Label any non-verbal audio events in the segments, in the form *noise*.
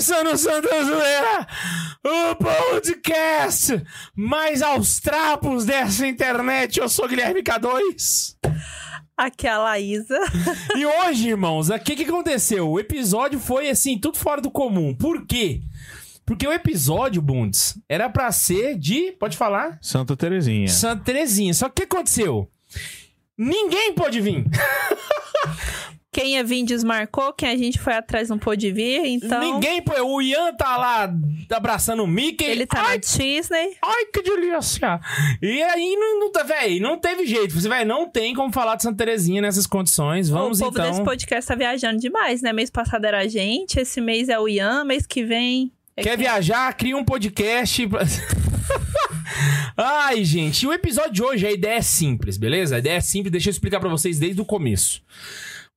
começando o Santa Zoeira, o podcast mais aos trapos dessa internet. Eu sou Guilherme K2. Aqui é a Laísa. *laughs* E hoje, irmãos, o que, que aconteceu? O episódio foi assim, tudo fora do comum. Por quê? Porque o episódio, Bundes, era pra ser de. Pode falar? Santa Terezinha. Santa Terezinha. Só que o que aconteceu? Ninguém pôde vir. *laughs* Quem ia vir desmarcou, quem a gente foi atrás não pôde vir, então Ninguém pôde. O Ian tá lá abraçando o Mickey. ele tá Ai, na Disney. Ai, que delícia! E aí, não, não, tá- véi, não teve jeito. Você, véi, não tem como falar de Santa Terezinha nessas condições. Vamos o povo então. desse podcast tá viajando demais, né? Mês passado era a gente, esse mês é o Ian, mês que vem... é Quer quem? viajar? Cria um podcast. *laughs* Ai, gente, o episódio de hoje, a ideia é simples, beleza? A ideia é simples, deixa eu explicar pra vocês desde o começo.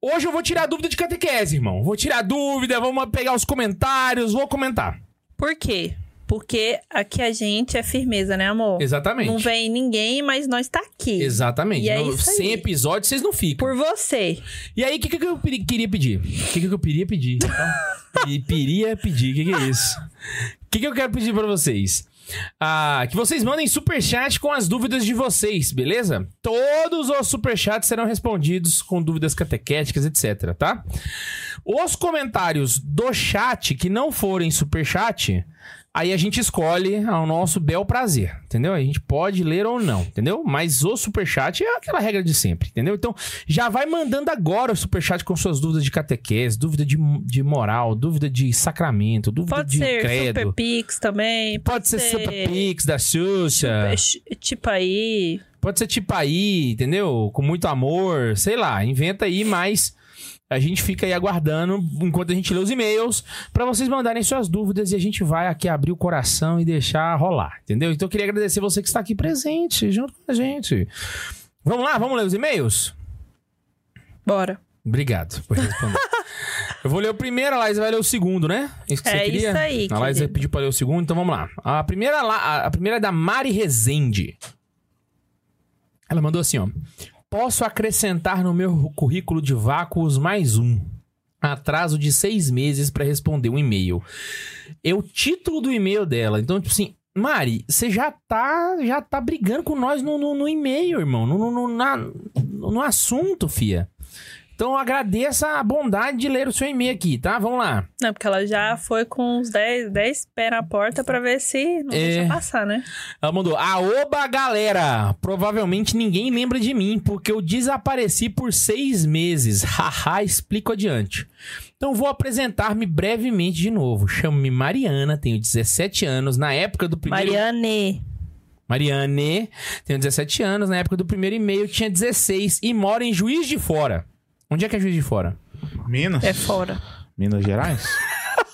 Hoje eu vou tirar dúvida de catequese, irmão. Vou tirar dúvida, vamos pegar os comentários, vou comentar. Por quê? Porque aqui a gente é firmeza, né, amor? Exatamente. Não vem ninguém, mas nós tá aqui. Exatamente. E é No- isso aí. Sem episódio, vocês não ficam. Por você. E aí, o que, que eu queria pedir? O que, que eu queria pedir? *laughs* e queria pedir, o que, que é isso? O que, que eu quero pedir pra vocês? Ah, que vocês mandem superchat com as dúvidas de vocês, beleza? Todos os superchats serão respondidos com dúvidas catequéticas, etc, tá? Os comentários do chat que não forem superchat, aí a gente escolhe ao nosso bel prazer, entendeu? A gente pode ler ou não, entendeu? Mas o superchat é aquela regra de sempre, entendeu? Então, já vai mandando agora o superchat com suas dúvidas de catequese, dúvida de, de moral, dúvida de sacramento, dúvida Pode de ser credo. Super Pix também. Pode ser Super Pix da Xuxa. Super, ch- tipo aí. Pode ser tipo aí, entendeu? Com muito amor, sei lá, inventa aí, mas a gente fica aí aguardando enquanto a gente lê os e-mails pra vocês mandarem suas dúvidas e a gente vai aqui abrir o coração e deixar rolar, entendeu? Então eu queria agradecer você que está aqui presente, junto com a gente. Vamos lá, vamos ler os e-mails? Bora. Obrigado por responder. *laughs* eu vou ler o primeiro, a Laísa vai ler o segundo, né? Isso que É você queria? isso aí, A querido. pediu pra ler o segundo, então vamos lá. A primeira, a primeira é da Mari Rezende. Ela mandou assim, ó. Posso acrescentar no meu currículo de vácuos mais um. Atraso de seis meses pra responder um e-mail. É o título do e-mail dela. Então, tipo assim, Mari, você já tá, já tá brigando com nós no, no, no e-mail, irmão. No, no, na- no assunto, fia. Então, agradeça a bondade de ler o seu e-mail aqui, tá? Vamos lá. Não, porque ela já foi com uns 10, 10 pés na porta pra ver se não É. deixa passar, né? Ela mandou: Aoba, galera! Provavelmente ninguém lembra de mim, porque eu desapareci por seis meses. *laughs* Haha, explico adiante. Então vou apresentar-me brevemente de novo. Chamo-me Mariana, tenho 17 anos. Na época do primeiro. Mariane. Mariane, tenho 17 anos. Na época do primeiro e-mail tinha 16 e moro em Juiz de Fora. Onde é que é Juiz de Fora? Minas? É fora. Minas Gerais?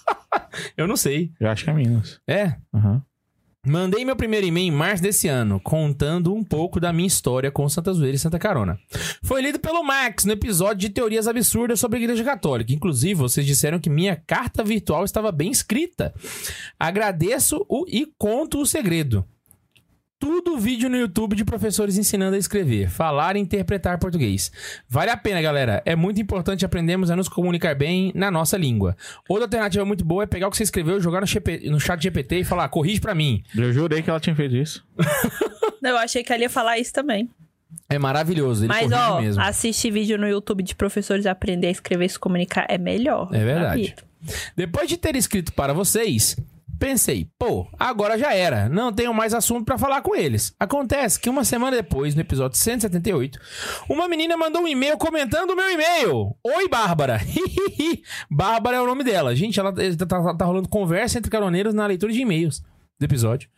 *laughs* Eu não sei. Eu acho que é Minas. É? Aham. Mandei meu primeiro e-mail em março desse ano, contando um pouco da minha história com Santa Zoeira e Santa Carona. Foi lido pelo Max no episódio de Teorias Absurdas sobre a Igreja Católica. Inclusive, vocês disseram que minha carta virtual estava bem escrita. Agradeço o e conto o segredo. Tudo vídeo no YouTube de professores ensinando a escrever, falar e interpretar português. Vale a pena, galera. É muito importante aprendermos a nos comunicar bem na nossa língua. Outra alternativa muito boa é pegar o que você escreveu, jogar no, GP no chat GPT e falar, corrige pra mim. Eu jurei que ela tinha feito isso. *laughs* Eu achei que ela ia falar isso também. É maravilhoso, ele Mas, ó, mesmo. assistir vídeo no YouTube de professores aprender a escrever e se comunicar é melhor. É verdade. Depois de ter escrito para vocês, pensei, pô, agora já era, não tenho mais assunto pra falar com eles. Acontece que uma semana depois, no episódio 178, uma menina mandou um e-mail comentando o meu e-mail. Oi, Bárbara. *laughs* Bárbara é o nome dela. Gente, ela tá, tá- tá rolando conversa entre caroneiros na leitura de e-mails do episódio.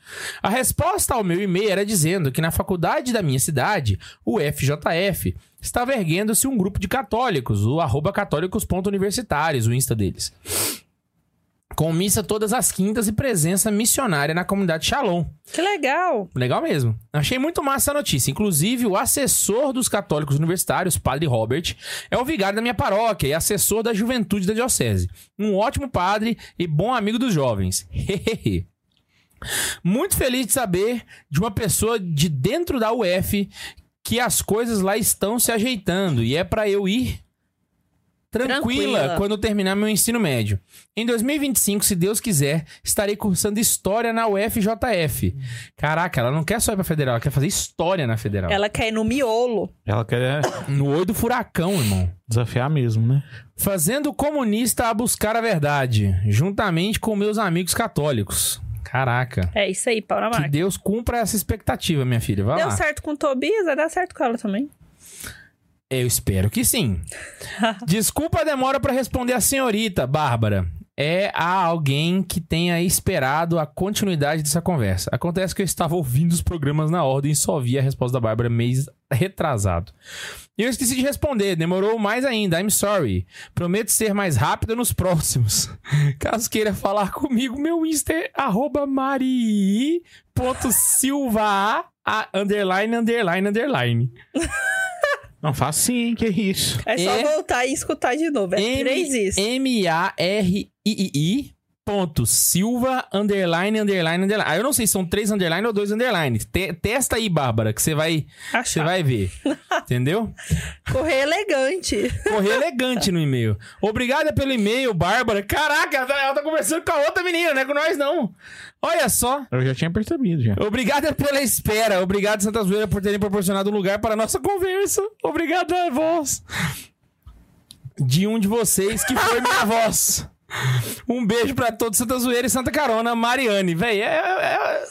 A resposta ao meu e-mail era dizendo que na faculdade da minha cidade, o FJF, estava erguendo-se um grupo de católicos, o arroba católicos.universitários, o Insta deles. Com missa todas as quintas e presença missionária na comunidade Shalom. Que legal. Legal mesmo. Achei muito massa a notícia. Inclusive, o assessor dos católicos universitários, padre Robert, é o vigário da minha paróquia e assessor da juventude da diocese. Um ótimo padre e bom amigo dos jovens. Hehehe. muito feliz de saber de uma pessoa de dentro da UF que as coisas lá estão se ajeitando e é pra eu ir tranquila, Tranquila. quando terminar meu ensino médio. Em 2025, se Deus quiser, estarei cursando história na UFJF. Caraca, ela não quer só ir pra federal, ela quer fazer história na federal. Ela quer ir no miolo. Ela quer *coughs* No olho do furacão, irmão. desafiar mesmo, né? Fazendo o comunista a buscar a verdade, juntamente com meus amigos católicos. Caraca. É isso aí, pau na Que. Deus cumpra essa expectativa, minha filha. Vai Deu lá. certo com o Tobias, vai dar certo com ela também. Eu espero que sim. *laughs* Desculpa a demora pra responder a senhorita, Bárbara. É a alguém que tenha esperado a continuidade dessa conversa. Acontece que eu estava ouvindo os programas na ordem e só vi a resposta da Bárbara mês retrasado. E eu esqueci de responder, demorou mais ainda. I'm sorry. Prometo ser mais rápido nos próximos. *laughs* Caso queira falar comigo, meu Insta é arroba mari.silva underline, underline, underline. *laughs* Não, faz sim, que isso. É só É- voltar e escutar de novo. É três isso. M-A-R-I-I ponto Silva underline underline underline. Ah, eu não sei se são três underline ou dois underline. Te- testa aí, Bárbara, que você vai, você vai ver. *laughs* Entendeu? Correr elegante. Correr elegante no e-mail. Obrigada pelo e-mail, Bárbara. Caraca, ela tá, ela tá conversando com a outra menina, não é com nós, não. Olha só. Eu já tinha percebido, já. Obrigada pela espera. Obrigado, Santa Zoeira, por terem proporcionado um lugar para a nossa conversa. Obrigado a voz. De um de vocês que foi minha *laughs* voz. *laughs* Um beijo pra todos, Santa Zoeira e Santa Carona, Mariane. Véi, é, é- é-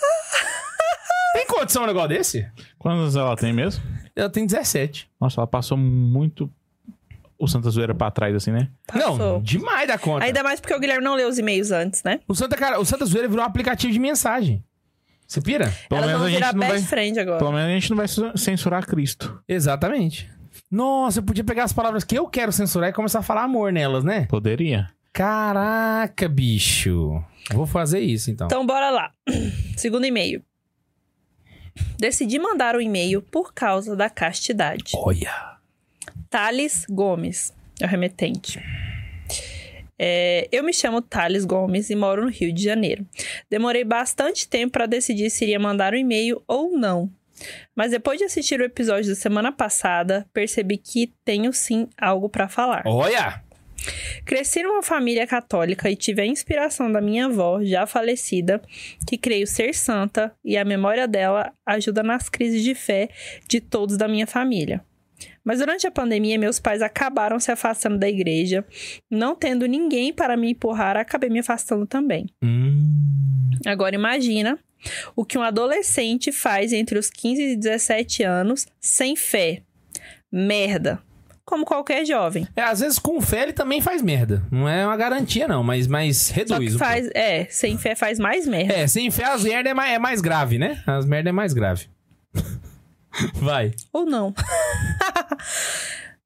Tem condição um negócio desse? Quantos ela tem mesmo? Ela tem 17. Nossa, ela passou muito o Santa Zoeira pra trás, assim, né? Não, Passou. demais da conta. Ainda mais porque o Guilherme não leu os e-mails antes, né? O, Santa Car... o Santa Zoeira virou um aplicativo de mensagem. Você pira? Pelo Elas menos vão a gente não best vai. friend agora. Pelo menos a gente não vai su- censurar Cristo. Exatamente. Nossa, eu podia pegar as palavras que eu quero censurar e começar a falar amor nelas, né? Poderia. Caraca, bicho. Vou fazer isso então. Então, bora lá. *clears throat* Segundo e-mail. Decidi mandar o e-mail por causa da castidade. Olha. Thales Gomes, é o remetente. É, eu me chamo Thales Gomes e moro no Rio de Janeiro. Demorei bastante tempo para decidir se iria mandar um e-mail ou não. Mas depois de assistir o episódio da semana passada, percebi que tenho sim algo para falar. Olha! Cresci numa família católica e tive a inspiração da minha avó, já falecida, que creio ser santa, e a memória dela ajuda nas crises de fé de todos da minha família. Mas durante a pandemia, meus pais acabaram se afastando da igreja, não tendo ninguém para me empurrar, acabei me afastando também. Hum. Agora imagina o que um adolescente faz entre os 15 e 17 anos sem fé. Merda. Como qualquer jovem. É, às vezes com fé ele também faz merda. Não é uma garantia, não, mas, mas reduz. faz, é, sem fé faz mais merda. É, sem fé as merdas é mais, é mais grave, né? As merdas é mais grave. *laughs* Vai. Ou não. *laughs*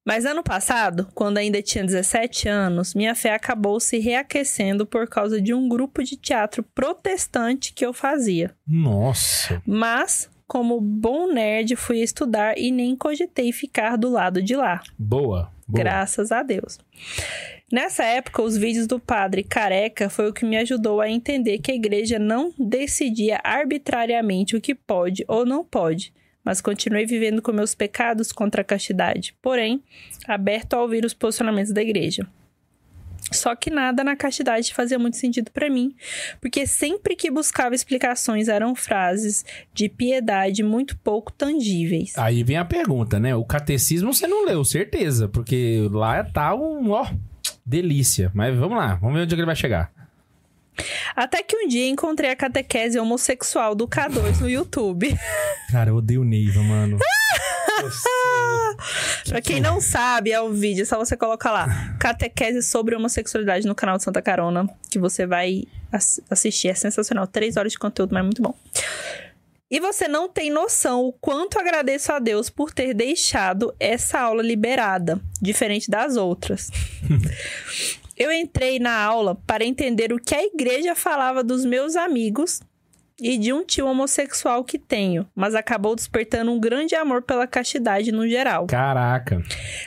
Mas ano passado, quando ainda tinha 17 anos, minha fé acabou se reaquecendo por causa de um grupo de teatro protestante que eu fazia. Nossa. Mas, como bom nerd, fui estudar e nem cogitei ficar do lado de lá. Boa. Boa. Graças a Deus. Nessa época, os vídeos do padre careca foi o que me ajudou a entender que a igreja não decidia arbitrariamente o que pode ou não pode, mas continuei vivendo com meus pecados contra a castidade, porém, aberto a ouvir os posicionamentos da igreja. Só que nada na castidade fazia muito sentido pra mim, porque sempre que buscava explicações eram frases de piedade muito pouco tangíveis. Aí vem a pergunta, né? O catecismo você não leu, certeza. Porque lá tá um, ó, delícia. Mas vamos lá, vamos ver onde é que ele vai chegar. Até que um dia encontrei a catequese homossexual do K2 no YouTube. *laughs* Cara, eu odeio Neiva, mano. *laughs* pra quem não sabe, é o vídeo, é só você colocar lá. Catequese sobre homossexualidade no canal de Santa Carona, que você vai ass- assistir. É sensacional. Três horas de conteúdo, mas é muito bom. E você não tem noção o quanto agradeço a Deus por ter deixado essa aula liberada, diferente das outras. *laughs* Eu entrei na aula para entender o que a igreja falava dos meus amigos e de um tio homossexual que tenho, mas acabou despertando um grande amor pela castidade no geral. Caraca.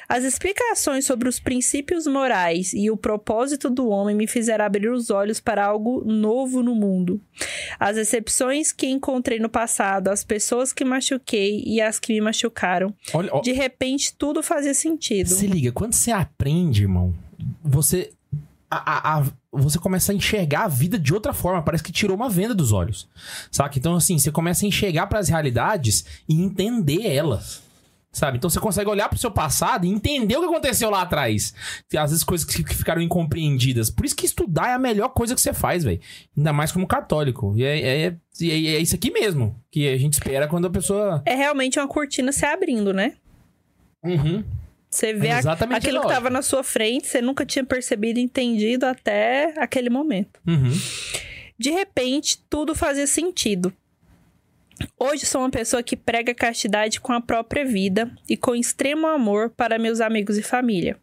As explicações sobre os princípios morais e o propósito do homem me fizeram abrir os olhos para algo novo no mundo. As decepções que encontrei no passado, as pessoas que machuquei e as que me machucaram. Olha, ó, De repente, tudo fazia sentido. se liga, quando você aprende, irmão, você. A- a- você começa a enxergar a vida de outra forma. Parece que tirou uma venda dos olhos. Saca? Então, assim, você começa a enxergar pras realidades e entender elas. Sabe? Então você consegue olhar pro seu passado e entender o que aconteceu lá atrás. Às vezes coisas que que ficaram incompreendidas. Por isso que estudar é a melhor coisa que você faz, velho. Ainda mais como católico. E é, é, é, é isso aqui mesmo que a gente espera quando a pessoa. É realmente uma cortina se abrindo, né? Uhum. Você vê É a- exatamente aquilo que lógico. estava na sua frente, você nunca tinha percebido, entendido até aquele momento. Uhum. De repente, tudo fazia sentido. Hoje sou uma pessoa que prega castidade com a própria vida e com extremo amor para meus amigos e família.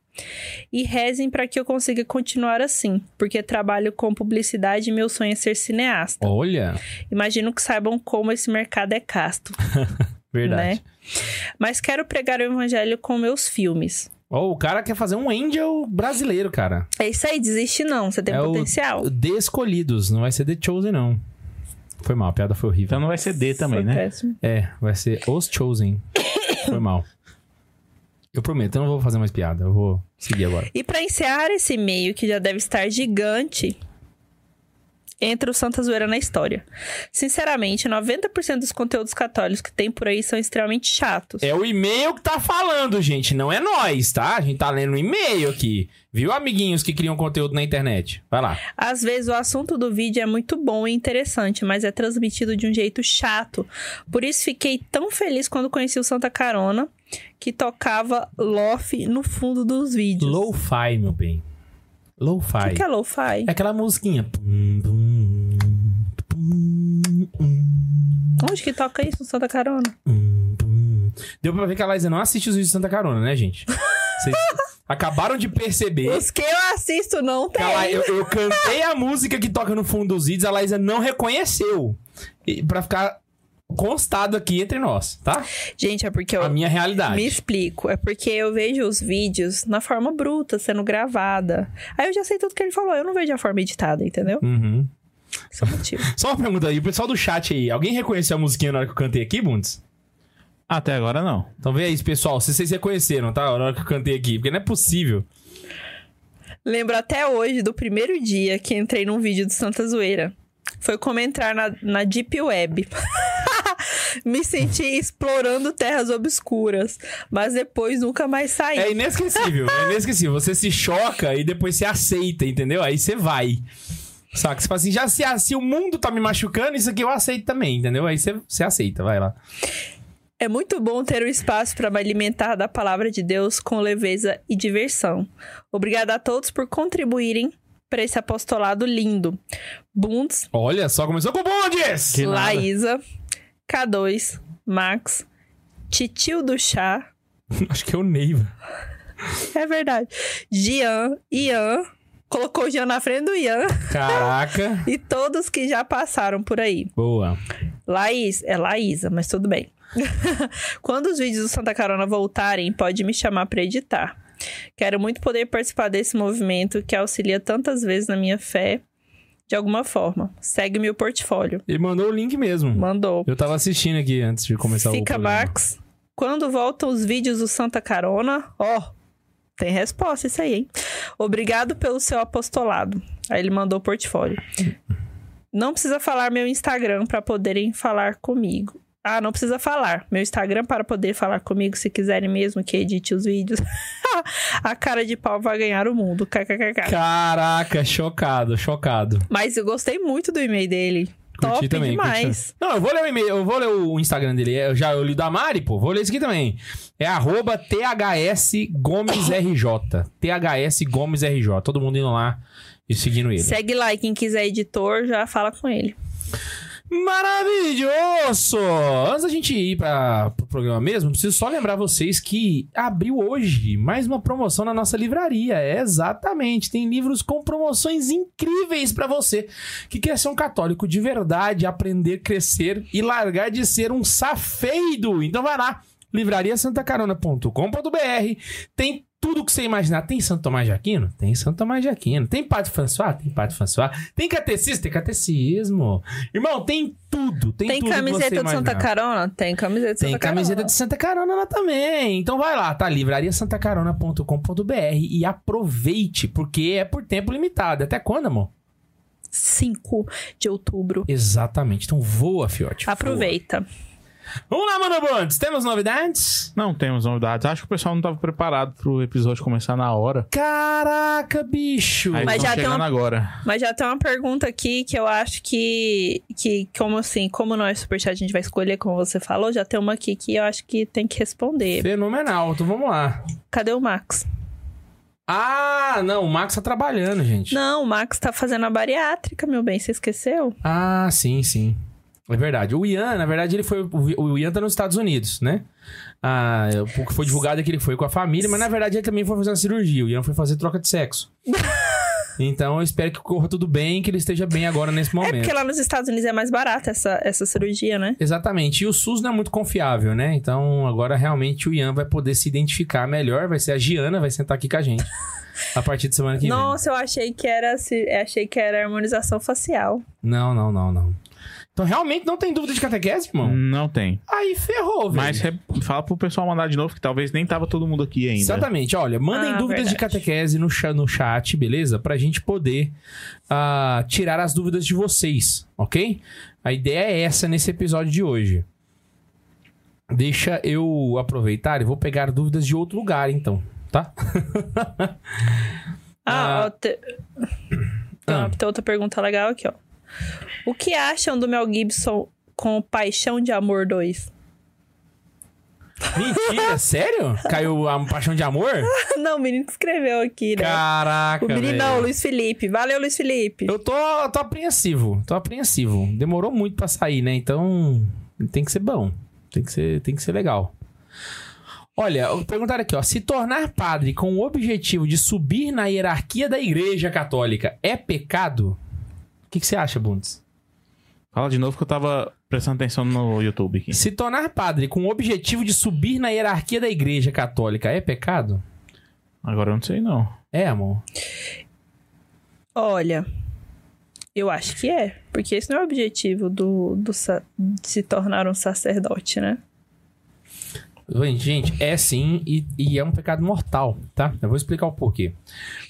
E rezem para que eu consiga continuar assim, porque trabalho com publicidade e meu sonho é ser cineasta. Olha, Imagino que saibam como esse mercado é casto, *laughs* verdade. né? Mas quero pregar o evangelho com meus filmes. Ó, o cara quer fazer um Angel brasileiro, cara. É isso aí, desiste não, você tem é potencial. o The Escolhidos, não vai ser The Chosen, não. Foi mal, a piada foi horrível. Então não vai ser D também, Foi né? péssimo. É, vai ser Os Chosen. *coughs* foi mal. Eu prometo, eu não vou fazer mais piada, eu vou seguir agora. E para encerrar esse e-mail, que já deve estar gigante, entra o Santa Zoeira na história. Sinceramente, 90% dos conteúdos católicos que tem por aí são extremamente chatos. É o e-mail que tá falando, gente, não é nós, tá? A gente tá lendo o e-mail aqui. Viu, amiguinhos que criam conteúdo na internet? Vai lá. Às vezes o assunto do vídeo é muito bom e interessante, mas é transmitido de um jeito chato. Por isso fiquei tão feliz quando conheci o Santa Carona, que tocava lofi no fundo dos vídeos. Lo-fi, meu bem. Lo-fi. O que, que é lo-fi? É aquela musiquinha. Onde que toca isso no Santa Carona? Deu pra ver que a Laísa não assiste os vídeos de Santa Carona, né, gente? *laughs* Vocês acabaram de perceber. Os que eu assisto não tem. a La- eu, eu cantei a música que toca no fundo dos vídeos, a Laísa não reconheceu. E, pra ficar constado aqui entre nós, tá? Gente, é porque eu A minha realidade. me explico. É porque eu vejo os vídeos na forma bruta, sendo gravada. Aí eu já sei tudo que ele falou. Eu não vejo a forma editada, entendeu? Uhum. Esse é. *laughs* Só uma pergunta aí, o pessoal do chat aí, alguém reconheceu a musiquinha na hora que eu cantei aqui, Bundes? Até agora não. Então vê aí, pessoal, se vocês reconheceram, tá? Na hora que eu cantei aqui, porque não é possível. Lembro até hoje do primeiro dia que entrei num vídeo do Santa Zoeira. Foi como entrar na, na Deep Web. *laughs* Me senti explorando terras obscuras, mas depois nunca mais saí. É inesquecível, é inesquecível. Você se choca e depois se aceita, entendeu? Aí você vai. Saca? Você fala assim, já se, se o mundo tá me machucando, isso aqui eu aceito também, entendeu? Aí você, você aceita, vai lá. É muito bom ter o espaço para me alimentar da palavra de Deus com leveza e diversão. Obrigada a todos por contribuírem para esse apostolado lindo. Bundes, Olha só, começou com bondes! Que nada. Laísa, K2, Max, Titio do Chá, *laughs* Acho que é o Neiva. é verdade, Gian, Ian, colocou o Gian na frente do Ian Caraca. *laughs* e todos que já passaram por aí. Boa. Laís, é Laísa, mas tudo bem. *laughs* Quando os vídeos do Santa Carona voltarem, pode me chamar para editar. Quero muito poder participar desse movimento que auxilia tantas vezes na minha fé, de alguma forma. Segue meu portfólio. Ele mandou o link mesmo. Mandou. Eu tava assistindo aqui antes de começar o Fica. Max. Quando voltam os vídeos do Santa Carona, ó, tem resposta isso aí, hein? Obrigado pelo seu apostolado. Aí ele mandou o portfólio. Não precisa falar meu Instagram para poderem falar comigo. Ah, não precisa falar. Meu Instagram para poder falar comigo, se quiserem mesmo que edite os vídeos. *laughs* A cara de pau vai ganhar o mundo. KKKK. Caraca, chocado, chocado. Mas eu gostei muito do e-mail dele. Curti Top também. demais. curti. Não, eu vou ler o e-mail, eu vou ler o Instagram dele. Eu já eu li da Mari, pô. Vou ler isso aqui também. É arroba THS Gomes RJ. THS Gomes RJ. Todo mundo indo lá e seguindo ele. Segue lá e quem quiser editor, já fala com ele. Maravilhoso! Antes da gente ir para o pro programa mesmo, preciso só lembrar vocês que abriu hoje mais uma promoção na nossa livraria. É, exatamente, tem livros com promoções incríveis para você que quer ser um católico de verdade, aprender, crescer e largar de ser um safeido. Então vai lá, livrariasantacarona.com.br. Tem tudo que você imaginar. Tem Santo Tomás de Aquino? Tem Santo Tomás de Aquino. Tem Padre François? Tem Padre François. Tem catecismo? Tem catecismo. Irmão, tem tudo. Tem, Tem tudo camiseta de Santa. Carona? Tem camiseta de Tem Santa camiseta Carona. de Santa Carona lá também. Então vai lá, tá? livrariasantacarona.com.br e aproveite, porque é por tempo limitado. Até quando, amor? 5 de outubro. Exatamente. Então voa, fiote. voa. Vamos lá, Mano Bundes. Temos novidades? Não temos novidades. Acho que o pessoal não estava preparado pro episódio começar na hora. Caraca, bicho. Aí Mas já tem uma- agora. Mas já tem uma pergunta aqui que eu acho que, que como assim, como nós Superchat a gente vai escolher, como você falou, já tem uma aqui que eu acho que tem que responder. Fenomenal. Então vamos lá. Cadê o Max? Ah, não. O Max tá trabalhando, gente. Não, o Max tá fazendo a bariátrica, meu bem, você esqueceu? Ah, sim, sim. É verdade. O Ian, na verdade, ele foi. o- Ian tá nos Estados Unidos, né? Ah, o que foi divulgado é que ele foi com a família, mas na verdade ele também foi fazer uma cirurgia. O Ian foi fazer troca de sexo. *laughs* Então eu espero que corra tudo bem, que ele esteja bem agora nesse É momento. porque lá nos Estados Unidos é mais barata essa, essa cirurgia, né? Exatamente. E o SUS não é muito confiável, né? Então agora realmente o Ian vai poder se identificar melhor. Vai ser a Giana, vai sentar aqui com a gente. *laughs* A partir de semana que vem. Nossa, eu achei que era achei que era harmonização facial. Não, não, não, não. Então realmente não tem dúvida de catequese, irmão? Não tem. Aí ferrou, velho. Mas re- fala pro pessoal mandar de novo, que talvez nem tava todo mundo aqui ainda. Exatamente. Olha, mandem Ah, dúvidas de verdade. catequese no, cha- no chat, beleza? Pra gente poder ah, tirar as dúvidas de vocês, ok? A ideia é essa nesse episódio de hoje. Deixa eu aproveitar e vou pegar dúvidas de outro lugar, então, tá? Ah, *laughs* Ah. tem, Ah. tem outra pergunta legal aqui, ó. O que acham do Mel Gibson com Paixão de Amor 2? Mentira, *laughs* sério? Caiu a paixão de amor? *laughs* não, o menino escreveu aqui, né? Caraca, o menino não, o Luiz Felipe. Valeu, Luiz Felipe. Eu tô, tô apreensivo, tô apreensivo. Demorou muito pra sair, né? Então tem que ser bom, tem que ser, tem que ser legal. Olha, perguntaram aqui, ó. Se tornar padre com o objetivo de subir na hierarquia da igreja católica é pecado? O que, que você acha, Bundes? Fala de novo que eu tava prestando atenção no YouTube aqui. Se tornar padre com o objetivo de subir na hierarquia da igreja católica é pecado? Agora eu não sei não. É, amor. Olha, eu acho que é. Porque esse não é o objetivo do, do de se tornar um sacerdote, né? Gente, Gente, é sim e, e é um pecado mortal, tá? Eu vou explicar o porquê.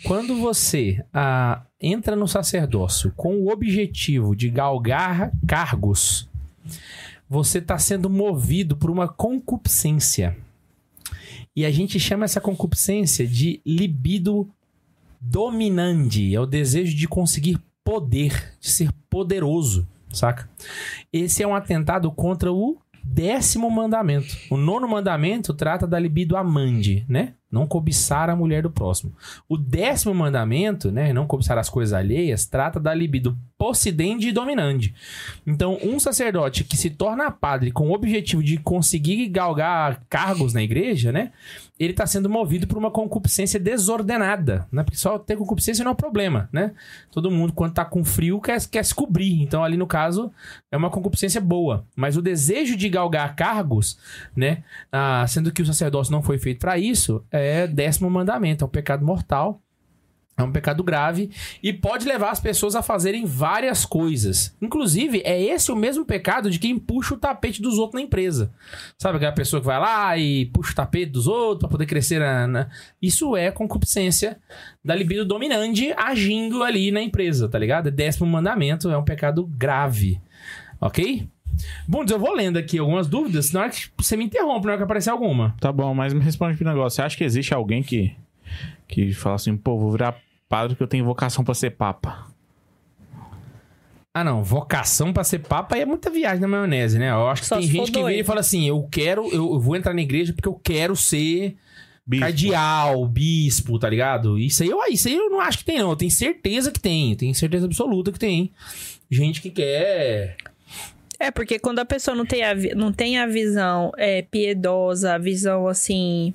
Quando você ah, entra no sacerdócio com o objetivo de galgar cargos, você está sendo movido por uma concupiscência. E a gente chama essa concupiscência de libido dominandi. É o desejo de conseguir poder, de ser poderoso, saca? Esse é um atentado contra o décimo mandamento. O nono mandamento trata da libido amande, né? Não cobiçar a mulher do próximo. O décimo mandamento, né? Não cobiçar as coisas alheias, trata da libido possidente e dominante. Então, um sacerdote que se torna padre com o objetivo de conseguir galgar cargos na igreja, né? Ele está sendo movido por uma concupiscência desordenada, né? Porque só ter concupiscência não é um problema, né? Todo mundo, quando tá com frio, quer, quer se cobrir. Então, ali no caso, é uma concupiscência boa. Mas o desejo de galgar cargos, né? Ah, sendo que o sacerdócio não foi feito para isso, é décimo mandamento, é um pecado mortal. É um pecado grave e pode levar as pessoas a fazerem várias coisas. Inclusive, é esse o mesmo pecado de quem puxa o tapete dos outros na empresa. Sabe aquela pessoa que vai lá e puxa o tapete dos outros para poder crescer Isso é concupiscência da libido dominante agindo ali na empresa, tá ligado? É décimo mandamento, é um pecado grave. Ok? Bom, eu vou lendo aqui algumas dúvidas, na hora que você me interrompe, na hora que aparecer alguma. Tá bom, mas me responde pro negócio. Você acha que existe alguém que, que fala assim, pô, vou virar padre porque eu tenho vocação pra ser papa? Ah, não. Vocação pra ser papa aí é muita viagem na maionese, né? Eu acho que Só tem gente que vem e fala assim: eu quero, eu eu vou entrar na igreja porque eu quero ser Bispo. cardeal, bispo, tá ligado? Isso aí, eu, isso aí eu não acho que tem, não. Eu tenho certeza que tem. Eu tenho certeza absoluta que tem. Gente que quer É, porque quando a pessoa não tem a, não tem a visão é, piedosa, a visão, assim,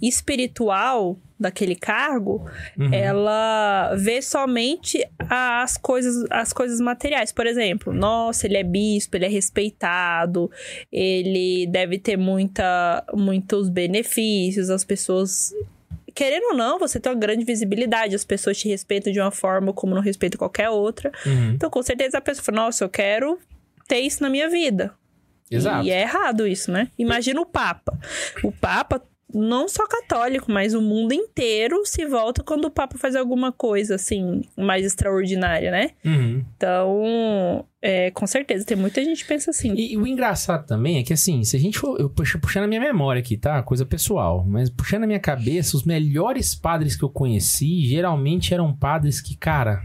espiritual daquele cargo, Uhum. ela vê somente as coisas, as coisas materiais. Por exemplo, nossa, ele é bispo, ele é respeitado, ele deve ter muita, muitos benefícios, as pessoas... Querendo ou não, você tem uma grande visibilidade, as pessoas te respeitam de uma forma como não respeitam qualquer outra. Uhum. Então, com certeza, a pessoa fala, nossa, eu quero ter isso na minha vida. Exato. E é errado isso, né? Imagina o Papa. O Papa, não só católico, mas o mundo inteiro se volta quando o Papa faz alguma coisa, assim, mais extraordinária, né? Uhum. Então, é, com certeza, tem muita gente que pensa assim. E, e o engraçado também é que, assim, se a gente for. Eu puxando a minha memória aqui, tá? Coisa pessoal. Mas puxando a minha cabeça, os melhores padres que eu conheci geralmente eram padres que, cara.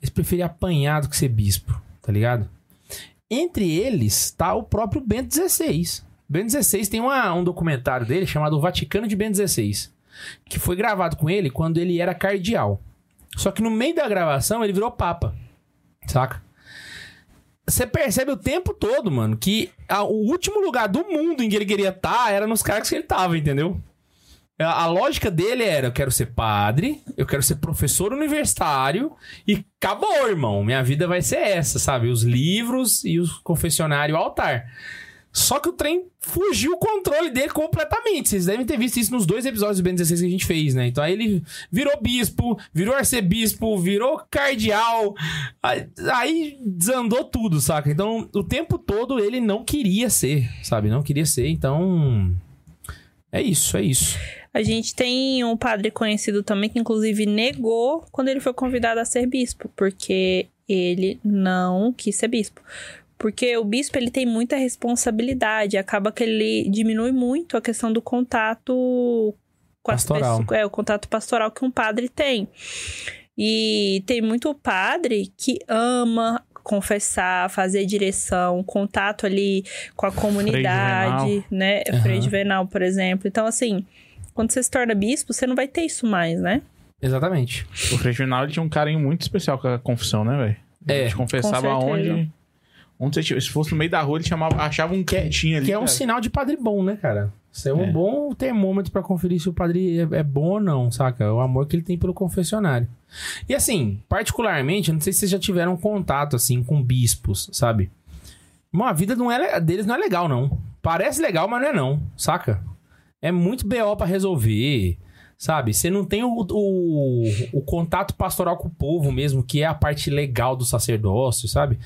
Eles preferiam apanhar do que ser bispo, tá ligado? Entre eles tá o próprio Bento XVI. Bento XVI tem uma- um documentário dele chamado O Vaticano de Bento XVI. Que foi gravado com ele quando ele era cardeal. Só que no meio da gravação ele virou papa. Saca? Você percebe o tempo todo, mano, que a- o último lugar do mundo em que ele queria estar era nos cargos que ele tava, entendeu? A, a lógica dele era: eu quero ser padre, eu quero ser professor universitário e acabou, irmão. Minha vida vai ser essa, sabe? Os livros e o confessionário altar. Só que o trem fugiu o controle dele completamente. Vocês devem ter visto isso nos dois episódios do Ben 16 que a gente fez, né? Então aí ele virou bispo, virou arcebispo, virou cardeal. Aí desandou tudo, saca? Então o tempo todo ele não queria ser, sabe? Não queria ser. Então. É isso, é isso. A gente tem um padre conhecido também que, inclusive, negou quando ele foi convidado a ser bispo, porque ele não quis ser bispo. Porque o bispo ele tem muita responsabilidade, acaba que ele diminui muito a questão do contato com Pastoral. as pessoas, é o contato pastoral que um padre tem. E tem muito padre que ama confessar, fazer direção, contato ali com a comunidade, né? Aham. Frei Juvenal, por exemplo. Então, assim, quando você se torna bispo, você não vai ter isso mais, né? Exatamente. O Frei Juvenal tinha um carinho muito especial com a confissão, né, velho? É, Ele te confessava onde. Onde você tivesse- se fosse no meio da rua, ele chamava, achava um quietinho ali. Que é um cara. sinal de padre bom, né, cara? Isso é um É. bom termômetro pra conferir se o padre é, é bom ou não, saca? O amor que ele tem pelo confessionário. E assim, particularmente, eu não sei se vocês já tiveram contato, assim, com bispos, sabe? Bom, a vida não é, le- deles não é legal, não. Parece legal, mas não é não, saca? É muito BO pra resolver, sabe? Você não tem o, o, o contato pastoral com o povo mesmo, que é a parte legal do sacerdócio, sabe?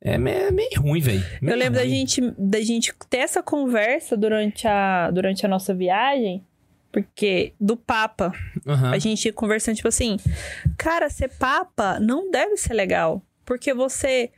É meio, meio ruim, velho. Eu lembro da gente, da gente ter essa conversa durante a, durante a nossa viagem, porque do Papa, Aham. a gente ia conversando, tipo assim, cara, ser Papa não deve ser legal. Porque você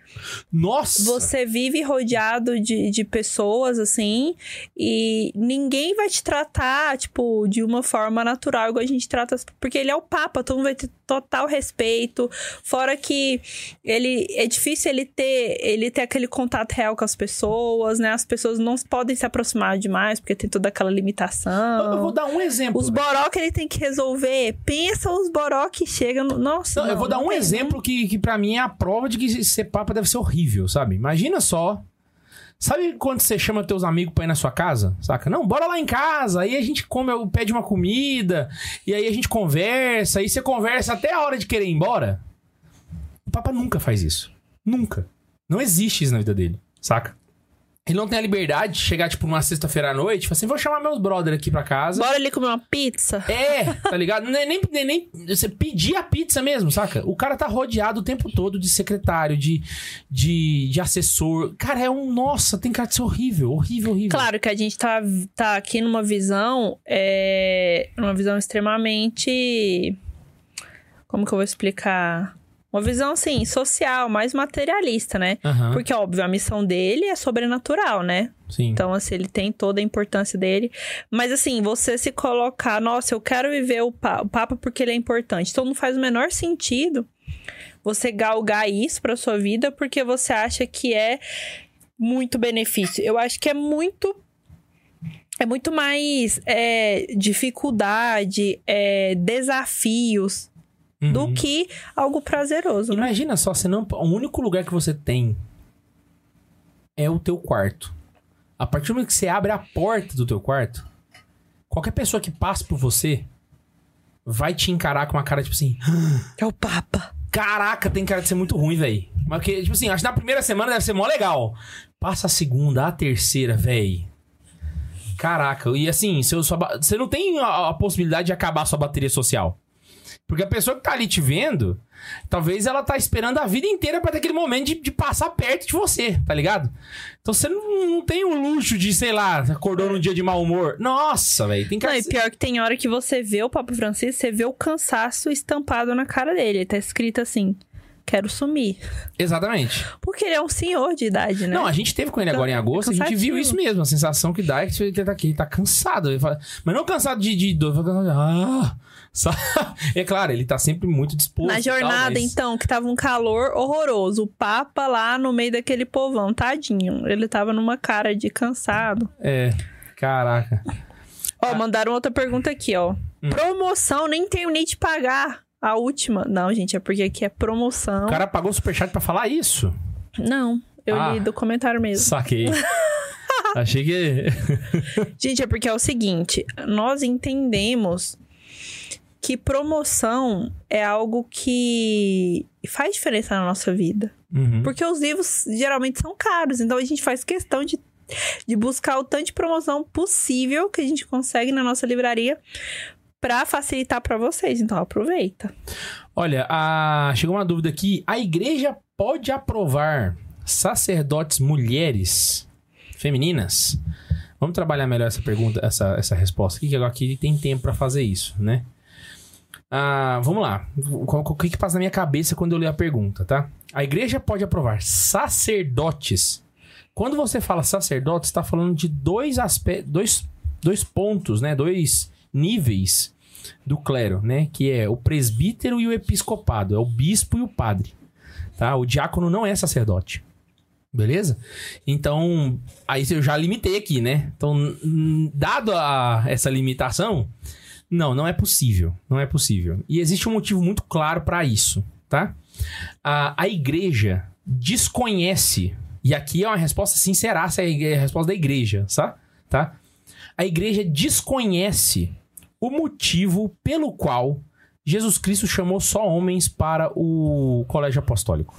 Nossa! Você vive rodeado de, de pessoas, assim, e ninguém vai te tratar, tipo, de uma forma natural, igual a gente trata. Porque ele é o Papa, todo mundo vai ter total respeito. Fora que ele é difícil ele ter, ele ter aquele contato real com as pessoas, né? As pessoas não podem se aproximar demais, porque tem toda aquela limitação. Eu vou dar um exemplo. Os boró que ele tem que resolver. Pensa os boró que chegam no. Nossa. Não, eu vou dar não um exemplo que, que para mim é a prova de que ser papa deve ser horrível, sabe? Imagina só. Sabe quando você chama teus amigos pra ir na sua casa? Saca? Não, bora lá em casa. Aí a gente come, pede uma comida. E aí a gente conversa. Aí você conversa até a hora de querer ir embora. O papa nunca faz isso. Nunca. Não existe isso na vida dele. Saca? Ele não tem a liberdade de chegar, tipo, numa sexta-feira à noite falar assim: vou chamar meus brother aqui pra casa. Bora ali comer uma pizza? É, tá ligado? Nem, nem, nem, nem- você pedir a pizza mesmo, saca? O cara tá rodeado o tempo todo de secretário, de, de, de assessor. Cara, é um. Nossa, tem cara de ser horrível, horrível, horrível. Claro que a gente tá, tá aqui numa visão, é, uma visão extremamente. Como que eu vou explicar? Uma visão, assim, social, mais materialista, né? Aham, Porque, óbvio, a missão dele é sobrenatural, né? sim. Então, assim, ele tem toda a importância dele. Mas, assim, você se colocar, nossa, eu quero viver o, pa- o Papa porque ele é importante. Então, não faz o menor sentido você galgar isso pra sua vida porque você acha que é muito benefício. Eu acho que é muito. É muito mais é, dificuldade, é, desafios Uhum. do que algo prazeroso, né? Imagina só, você não, o único lugar que você tem é o teu quarto. A partir do momento que você abre a porta do teu quarto, qualquer pessoa que passe por você vai te encarar com uma cara tipo assim: É o Papa. Caraca, tem cara de ser muito ruim, velho. Mas que, tipo assim, acho que na primeira semana deve ser mó legal. Passa a segunda, a terceira, velho. Caraca, e assim, seu, sua você não tem a, a possibilidade de acabar a sua bateria social. Porque a pessoa que tá ali te vendo, talvez ela tá esperando a vida inteira pra ter aquele momento de, de passar perto de você, tá ligado? Então você não, não tem o luxo de, sei lá, acordou num dia de mau humor. Nossa, velho, tem Não, cara e pior que tem hora que você vê o Papa Francisco, você vê o cansaço estampado na cara dele. Ele tá escrito assim: quero sumir. Exatamente. Porque ele é um senhor de idade, né? Não, a gente teve com ele agora em agosto, a é gente viu isso mesmo. A sensação que dá é que ele tá, que ele tá cansado. Ele fala- mas não cansado de, de dor. ele fala, Ah? *laughs* É claro, ele tá sempre muito disposto. Na e tal, jornada, mas- então, que tava um calor horroroso. O Papa lá no meio daquele povão, tadinho. Ele tava numa cara de cansado. É, caraca. Ó, mandaram outra pergunta aqui, ó. Hum. Promoção, nem terminei de pagar. A última. Não, gente, é porque aqui é promoção. O cara pagou o superchat pra falar isso. Não, eu Ah. li do comentário mesmo. Saquei. *laughs* Achei que. Gente, é porque é o seguinte: nós entendemos que promoção é algo que faz diferença na nossa vida. Uhum. Porque os livros geralmente são caros, então a gente faz questão de, de buscar o tanto de promoção possível que a gente consegue na nossa livraria pra facilitar pra vocês. Então aproveita. Olha, a... chegou uma dúvida aqui. A igreja pode aprovar sacerdotes mulheres femininas? Vamos trabalhar melhor essa pergunta, essa, essa resposta aqui, que agora aqui tem tempo pra fazer isso, né? Ah, vamos lá. O que que passa na minha cabeça quando eu leio a pergunta, tá? A igreja pode aprovar sacerdotes. Quando você fala sacerdotes, está falando de dois aspectos, dois, dois pontos, né? Dois níveis do clero, né? Que é o presbítero e o episcopado, é o bispo e o padre, tá? O diácono não é sacerdote. Beleza? Então, aí eu já limitei aqui, né? Então, dado a, essa limitação, não, não é possível. Não é possível. E existe um motivo muito claro para isso, tá? A, a igreja desconhece, e aqui é uma resposta sincera, essa é a resposta da igreja, sa- tá? A igreja desconhece o motivo pelo qual Jesus Cristo chamou só homens para o colégio apostólico.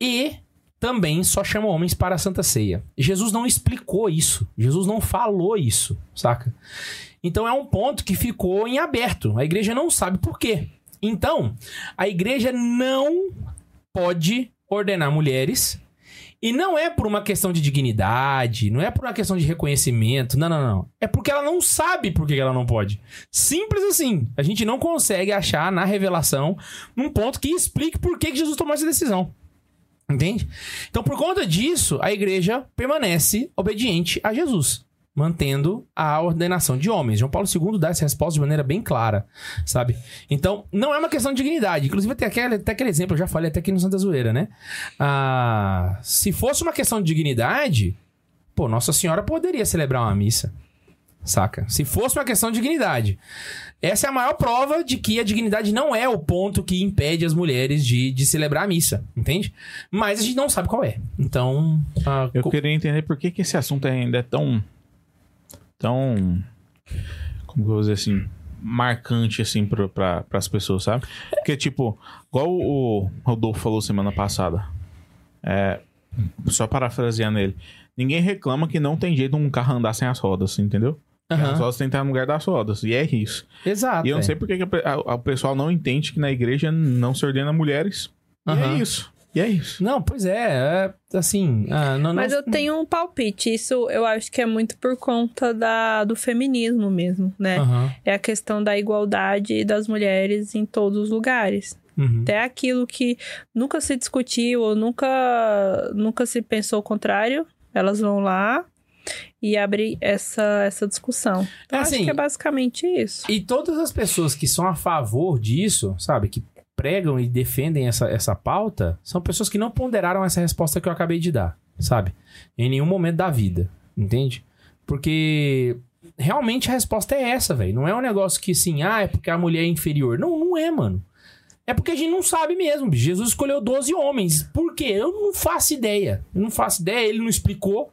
E também só chamou homens para a Santa Ceia. Jesus não explicou isso. Jesus não falou isso, saca? Então é um ponto que ficou em aberto. A igreja não sabe por quê. Então, a igreja não pode ordenar mulheres. E não é por uma questão de dignidade, não é por uma questão de reconhecimento, não, não, não. É porque ela não sabe por que ela não pode. Simples assim. A gente não consegue achar na revelação um ponto que explique por que Jesus tomou essa decisão. Entende? Então, por conta disso, a igreja permanece obediente a Jesus, mantendo a ordenação de homens. João Paulo II dá essa resposta de maneira bem clara, sabe? Então, não é uma questão de dignidade. Inclusive, até aquele, até aquele exemplo, eu já falei até aqui no Santa Zoeira, né? Ah, se fosse uma questão de dignidade, pô, Nossa Senhora poderia celebrar uma missa. Saca? Se fosse uma questão de dignidade. Essa é a maior prova de que a dignidade não é o ponto que impede as mulheres de, de celebrar a missa, entende? Mas a gente não sabe qual é. Então. ah, Eu queria entender por que, que esse assunto ainda é tão. Tão. Como que eu vou dizer assim? Marcante, assim, para pra, as pessoas, sabe? Porque, tipo, igual o Rodolfo falou semana passada. É. Só parafraseando ele. Ninguém reclama que não tem jeito um carro andar sem as rodas, entendeu? Porque Aham. As rodas têm que estar no lugar das rodas. E é isso. Exato. E eu não é. sei por que a a- o pessoal não entende que na igreja não se ordena mulheres. E Aham. é isso. E é isso. Não, pois é. é assim. ah, não, Mas não- eu tenho um palpite. Isso eu acho que é muito por conta da, do feminismo mesmo, né? Aham, É a questão da igualdade das mulheres em todos os lugares. uhum. Até aquilo que nunca se discutiu ou nunca, nunca se pensou o contrário, elas vão lá e abrem essa, essa discussão. É Eu assim, acho que é basicamente isso. E todas as pessoas que são a favor disso, sabe? Que pregam e defendem essa, essa pauta, são pessoas que não ponderaram essa resposta que eu acabei de dar, sabe? Em nenhum momento da vida, entende? Porque realmente a resposta é essa, velho. Não é um negócio que assim, ah, é porque a mulher é inferior. Não, não é, mano. É porque a gente não sabe mesmo. Jesus escolheu 12 homens. Por quê? Eu não faço ideia. Eu não faço ideia, ele não explicou.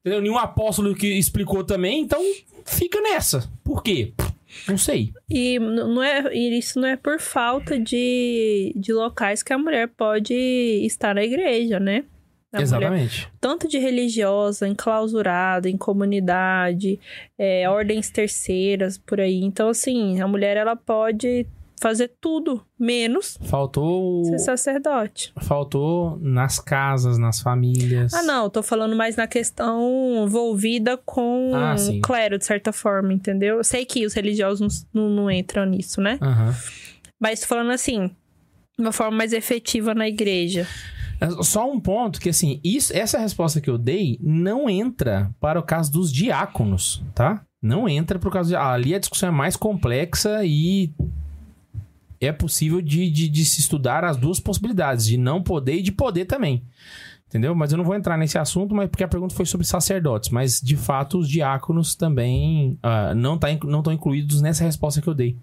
Entendeu? Nenhum apóstolo que explicou também. Então, fica nessa. Por quê? Não sei. E não é, isso não é por falta de, de locais que a mulher pode estar na igreja, né? A mulher Exatamente. tanto de religiosa, enclausurada, em comunidade, é, ordens terceiras, por aí. Então, assim, a mulher ela pode fazer tudo, menos Faltou. ser sacerdote. Faltou nas casas, nas famílias. Ah, não, tô falando mais na questão envolvida com Ah, o clero, de certa forma, entendeu? Eu sei que os religiosos não, não entram nisso, né? Aham. Mas tô falando assim, de uma forma mais efetiva na igreja. É Só um ponto que, assim, isso, essa resposta que eu dei não entra para o caso dos diáconos, tá? Não entra para o caso de... Ali a discussão é mais complexa e é possível de, de, de se estudar as duas possibilidades, de não poder e de poder também. Entendeu? Mas eu não vou entrar nesse assunto, mas porque a pergunta foi sobre sacerdotes. Mas, de fato, os diáconos também ah, não tá, inclu- não estão incluídos nessa resposta que eu dei.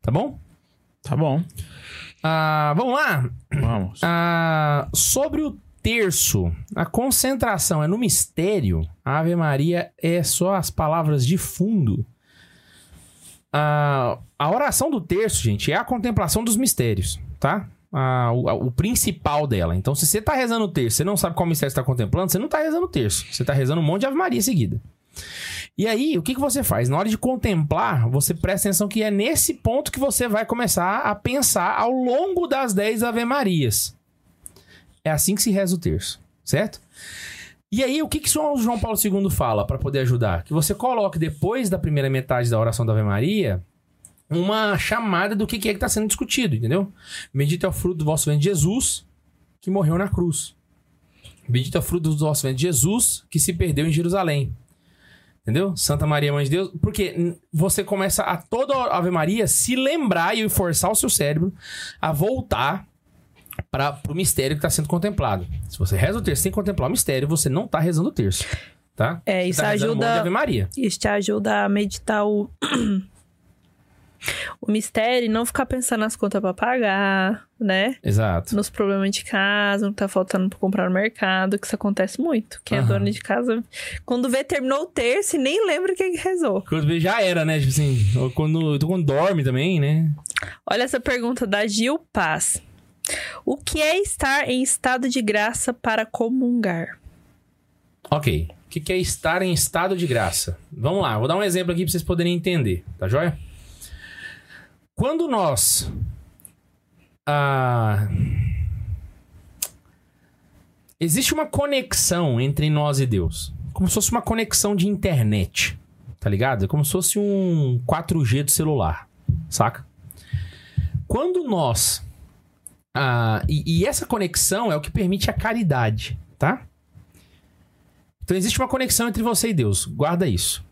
Tá bom? Tá bom. Ah, vamos lá? Vamos. Ah, sobre o terço, a concentração é no mistério. A Ave Maria é só as palavras de fundo. Ah, a oração do terço, gente, é a contemplação dos mistérios, tá? Ah, o, a- o principal dela. Então, se você tá rezando o terço, você não sabe qual mistério você tá contemplando, você não tá rezando o terço. Você tá rezando um monte de Ave Maria seguida. E aí, o que, que você faz? Na hora de contemplar, você presta atenção que é nesse ponto que você vai começar a pensar ao longo das 10 Ave Marias. É assim que se reza o terço, certo? E aí, o que, que São João Paulo II fala para poder ajudar? Que você coloque depois da primeira metade da oração da Ave Maria uma chamada do que, que é que está sendo discutido, entendeu? Bendito é o fruto do vosso ventre Jesus, que morreu na cruz. Bendito é o fruto do vosso ventre Jesus, que se perdeu em Jerusalém. Entendeu? Santa Maria, Mãe de Deus. Porque você começa a toda Ave Maria se lembrar e forçar o seu cérebro a voltar para o mistério que está sendo contemplado. Se você reza o terço sem contemplar o mistério, você não está rezando o terço. Tá? É, isso tá um ajuda- Maria. Isso te ajuda a meditar o, *clears throat* o mistério e não ficar pensando nas contas pra pagar, né? Exato. Nos problemas de casa, que tá faltando pra comprar no mercado, que isso acontece muito. Quem Aham. é dono de casa, quando vê, terminou o terço e nem lembra o que rezou. Quando vê, já era, né? Tipo assim, ou quando, quando dorme também, né? Olha essa pergunta da Gil Paz. O que é estar em estado de graça para comungar? Ok. O que, é estar em estado de graça? Vamos lá, vou dar um exemplo aqui para vocês poderem entender, tá joia? Quando nós. Ah, existe uma conexão entre nós e Deus. Como se fosse uma conexão de internet. Tá ligado? É como se fosse um 4G do celular. Saca? Quando nós. Ah, e, e essa conexão é o que permite a caridade, tá? Então existe uma conexão entre você e Deus. Guarda isso.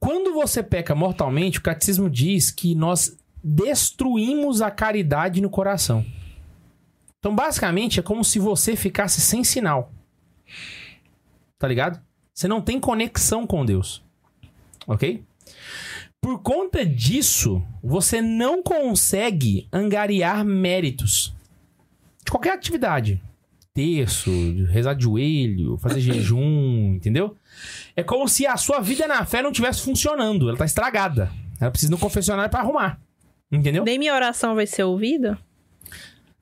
Quando você peca mortalmente, o catecismo diz que nós destruímos a caridade no coração. Então, basicamente, é como se você ficasse sem sinal. Tá ligado? Você não tem conexão com Deus. Ok? Por conta disso, você não consegue angariar méritos de qualquer atividade terço, rezar de joelho, fazer jejum, *coughs* entendeu? É como se a sua vida na fé não estivesse funcionando, ela tá estragada. Ela precisa ir no confessionário pra arrumar. Entendeu? Nem minha oração vai ser ouvida?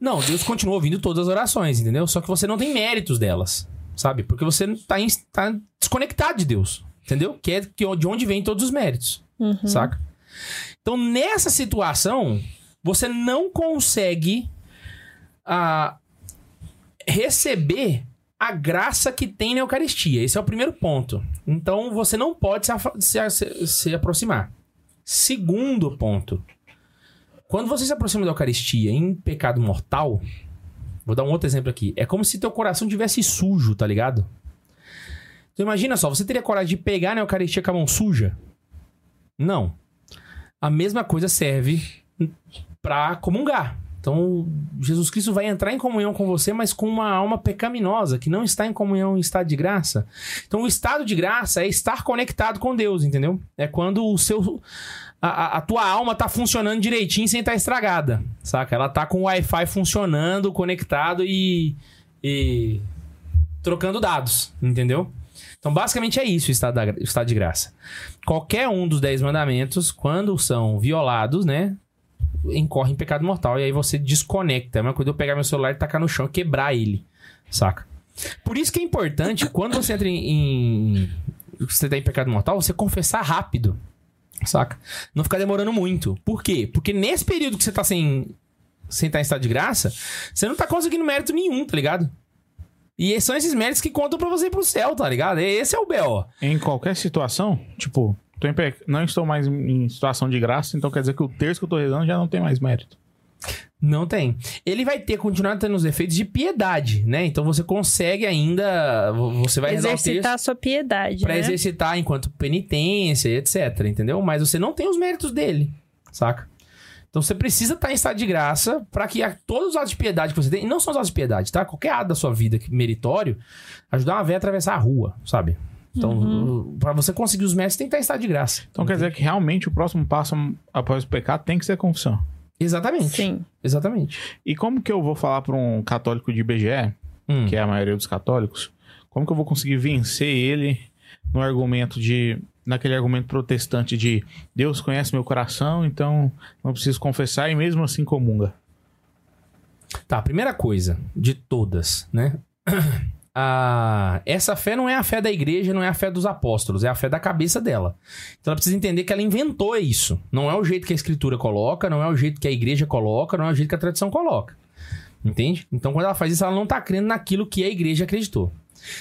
Não, Deus continua ouvindo todas as orações, entendeu? Só que você não tem méritos delas, sabe? Porque você tá, em- tá desconectado de Deus, entendeu? Que é de onde vem todos os méritos, Uhum. saca? Então, nessa situação, você não consegue ah, receber a graça que tem na Eucaristia. Esse é o primeiro ponto. Então, você não pode se, se- se aproximar. Segundo ponto. Quando você se aproxima da Eucaristia em pecado mortal, vou dar um outro exemplo aqui. É como se teu coração tivesse sujo, tá ligado? Então imagina só, você teria coragem de pegar na Eucaristia com a mão suja? Não. A mesma coisa serve pra comungar. Então, Jesus Cristo vai entrar em comunhão com você, mas com uma alma pecaminosa, que não está em comunhão em estado de graça. Então, o estado de graça é estar conectado com Deus, entendeu? É quando o seu a, a- tua alma tá funcionando direitinho sem estar estragada, saca? Ela tá com o Wi-Fi funcionando, conectado e, e trocando dados, entendeu? Então, basicamente é isso o estado, da, o estado de graça. Qualquer um dos dez mandamentos, quando são violados, né? Incorre em pecado mortal. E aí você desconecta. É uma coisa eu pegar meu celular e tacar no chão e quebrar ele. Saca? Por isso que é importante, *coughs* quando você entra em. em você tá em pecado mortal, você confessar rápido. Saca? Não ficar demorando muito. Por quê? Porque nesse período que você tá sem. Sem estar em estado de graça, você não tá conseguindo mérito nenhum, tá ligado? E são esses méritos que contam pra você ir pro céu, tá ligado? Esse é o B.O. Em qualquer situação, tipo, tô em pe- não estou mais em situação de graça, então quer dizer que o terço que eu tô rezando já não tem mais mérito. Não tem. Ele vai ter, continuar tendo os efeitos de piedade, né? Então você consegue ainda. Você vai rezar o Exercitar a sua piedade, Pra né? exercitar enquanto penitência, etc, entendeu? Mas você não tem os méritos dele, saca? Então você precisa estar em estado de graça pra que a- todos os atos de piedade que você tem, e não só os atos de piedade, tá? Qualquer ato da sua vida que- meritório, ajudar uma véia a atravessar a rua, sabe? Então, Uhum. pra você conseguir os méritos, tem que estar em estado de graça. Então quer dizer que realmente o próximo passo após o pecado tem que ser a confissão. Exatamente. Sim. Exatamente. E como que eu vou falar pra um católico de IBGE, Hum. que é a maioria dos católicos, como que eu vou conseguir vencer ele no argumento de. Naquele argumento protestante de Deus conhece meu coração, então não preciso confessar e mesmo assim comunga. Tá, primeira coisa de todas, né? *clears throat* Ah, essa fé não é a fé da igreja, não é a fé dos apóstolos, é a fé da cabeça dela. Então ela precisa entender que ela inventou isso. Não é o jeito que a escritura coloca, não é o jeito que a igreja coloca, não é o jeito que a tradição coloca. Entende? Então quando ela faz isso, ela não tá crendo naquilo que a igreja acreditou.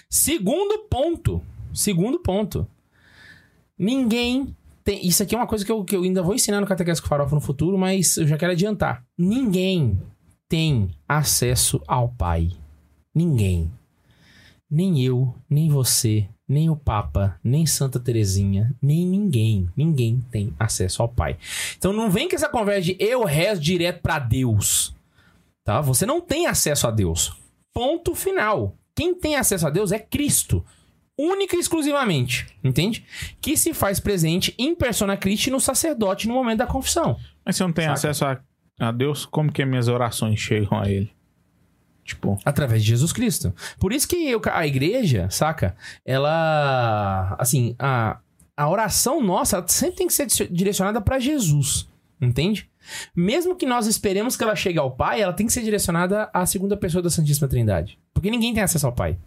Segundo ponto. Segundo ponto. Ninguém tem. Isso aqui é uma coisa que eu, que eu ainda vou ensinar no Catequese com Farofa no futuro, mas eu já quero adiantar. Ninguém tem acesso ao Pai. Ninguém. Nem eu, nem você, nem o Papa, nem Santa Terezinha, nem ninguém. Ninguém tem acesso ao Pai. Então não vem com essa conversa de eu rezo direto pra Deus. Tá? Você não tem acesso a Deus. Ponto final. Quem tem acesso a Deus é Cristo. Única e exclusivamente. Entende? Que se faz presente em persona Christi no sacerdote no momento da confissão. Mas se eu não tenho Saca? acesso a, a Deus, como que minhas orações chegam a ele? Tipo, Através de Jesus Cristo. Por isso que eu- a igreja, saca? Ela. Assim, a, a oração nossa ela sempre tem que ser di- direcionada pra Jesus. Entende? Mesmo que nós esperemos que ela chegue ao Pai, ela tem que ser direcionada à segunda pessoa da Santíssima Trindade. Porque ninguém tem acesso ao Pai.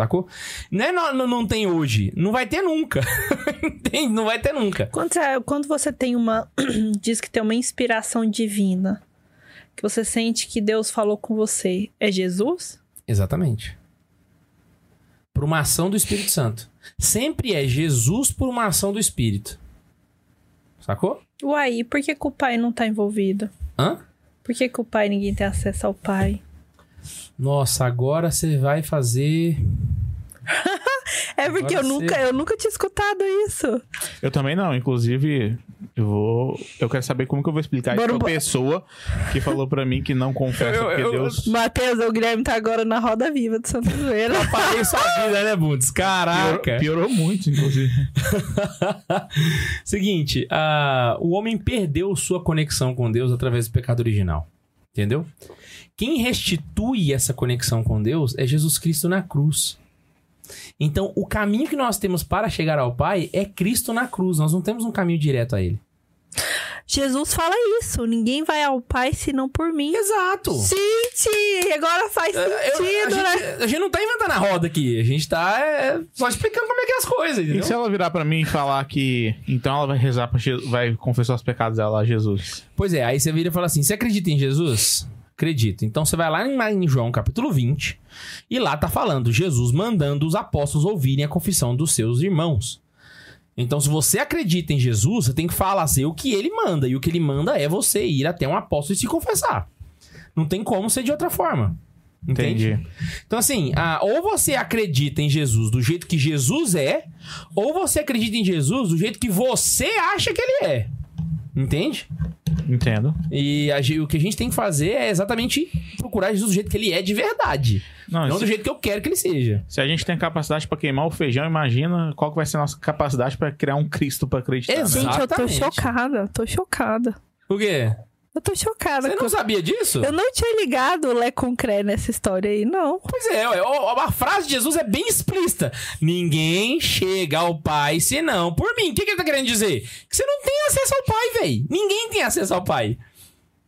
Sacou? Não é não, não, não tem hoje. Não vai ter nunca. *laughs* Entende? Não vai ter nunca. Quando você, quando você tem uma. *clears throat* diz que tem uma inspiração divina, que você sente que Deus falou com você, é Jesus? Exatamente. Por uma ação do Espírito Santo. Sempre é Jesus por uma ação do Espírito. Sacou? Uai, e por que, que o pai não tá envolvido? Hã? Por que, que o pai ninguém tem acesso ao pai? Nossa, agora você vai fazer. É porque Agora eu nunca, eu nunca tinha escutado isso. eu também não. Inclusive, eu vou. Eu quero saber como que eu vou explicar Bora, isso pra bora. pessoa que falou pra mim que não confessa Eu- porque eu- Deus. Matheus, o Guilherme tá agora na roda viva de Santa Zoeira. *laughs* Parei sua vida, né, Bundes? Caraca! Piorou, piorou muito, inclusive. *laughs* Seguinte, ah, o homem perdeu sua conexão com Deus através do pecado original. Entendeu? Quem restitui essa conexão com Deus é Jesus Cristo na cruz. Então, o caminho que nós temos para chegar ao Pai é Cristo na cruz. Nós não temos um caminho direto a Ele. Jesus fala isso. Ninguém vai ao pai senão por mim. Exato! Gente, agora faz Eu- a, sentido, né? gente, a gente não tá inventando a roda aqui. A gente tá é, só explicando como é que é as coisas, E entendeu? se ela virar pra mim e falar que. Então ela vai rezar pra Jesus, vai confessar os pecados dela a Jesus. Pois é, aí você vira e fala assim: você acredita em Jesus? Acredito. Então você vai lá em, em João capítulo 20 e lá tá falando Jesus mandando os apóstolos ouvirem a confissão dos seus irmãos. Então, se você acredita em Jesus, você tem que fazer o que ele manda. E o que ele manda é você ir até um apóstolo e se confessar. Não tem como ser de outra forma. Entende? Entendi. Então, assim, ah, ou você acredita em Jesus do jeito que Jesus é, ou você acredita em Jesus do jeito que você acha que ele é. Entende? Entendo. E a o que a gente tem que fazer é exatamente procurar Jesus do jeito que ele é de verdade. Não, Não se, do jeito que eu quero que ele seja. se a gente tem capacidade pra queimar o feijão, imagina qual que vai ser a nossa capacidade pra criar um Cristo pra acreditar. né? Exato. Gente, eu tô Exatamente. chocada, tô chocada. Por quê? Eu tô chocada. Você não sabia disso? Eu não tinha ligado o Lé Concré nessa história aí, não. Pois é, a frase de Jesus é bem explícita. Ninguém chega ao Pai senão por mim. O que, que ele tá querendo dizer? Que você não tem acesso ao Pai, véi. Ninguém tem acesso ao Pai.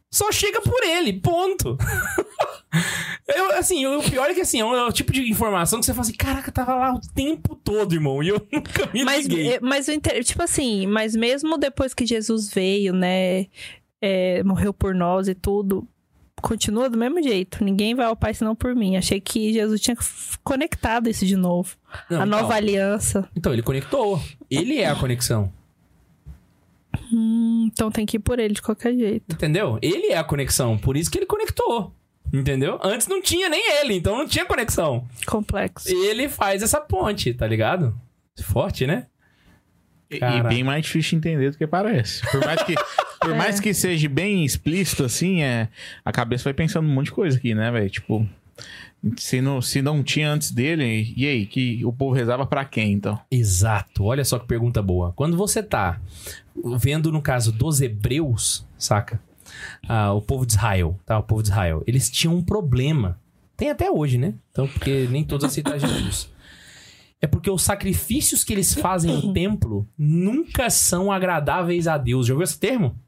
Só chega por ele, ponto. *laughs* Eu, assim, o pior é que assim, é o, é o tipo de informação que você fala assim, caraca, tava lá o tempo todo, irmão, e eu *laughs* nunca me Mas, liguei. mas tipo assim, mas mesmo depois que Jesus veio, né, é, morreu por nós e tudo, continua do mesmo jeito. Ninguém vai ao Pai senão por mim. Achei que Jesus tinha conectado isso de novo. Não, a então, nova aliança. Então, ele conectou. Ele é a conexão. Hum, então tem que ir por ele de qualquer jeito. Entendeu? Ele é a conexão. Por isso que ele conectou. Entendeu? Antes não tinha nem ele, então não tinha conexão. Complexo. Ele faz essa ponte, tá ligado? Forte, né? E, e bem mais difícil de entender do que parece. Por mais que, *laughs* por mais que seja bem explícito, assim, é, a cabeça vai pensando um monte de coisa aqui, né, velho? Tipo, se não, se não tinha antes dele, e aí? Que o povo rezava pra quem, então? Exato. Olha só que pergunta boa. Quando você tá vendo no caso dos hebreus, saca? Ah, o povo de Israel, tá? O povo de Israel. Eles tinham um problema. Tem até hoje, né? Então, porque nem todos aceitam Jesus. É porque os sacrifícios que eles *coughs* fazem no templo nunca são agradáveis a Deus. Já ouviu esse termo?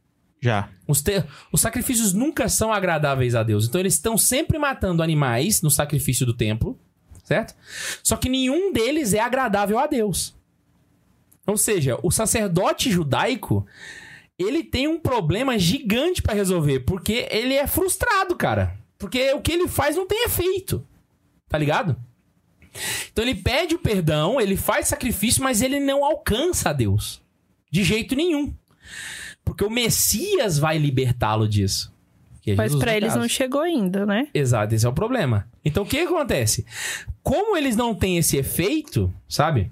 Já. Os, te- os sacrifícios nunca são agradáveis a Deus. Então eles estão sempre matando animais no sacrifício do templo, certo? Só que nenhum deles é agradável a Deus. Ou seja, o sacerdote judaico, ele tem um problema gigante pra resolver, porque ele é frustrado, cara. Porque o que ele faz não tem efeito. Tá ligado? Então ele pede o perdão, ele faz sacrifício, mas ele não alcança a Deus. De jeito nenhum. Porque o Messias vai libertá-lo disso. É Mas no eles não chegou ainda, né? Exato, esse é o problema. Então o que acontece? Como eles não têm esse efeito, sabe?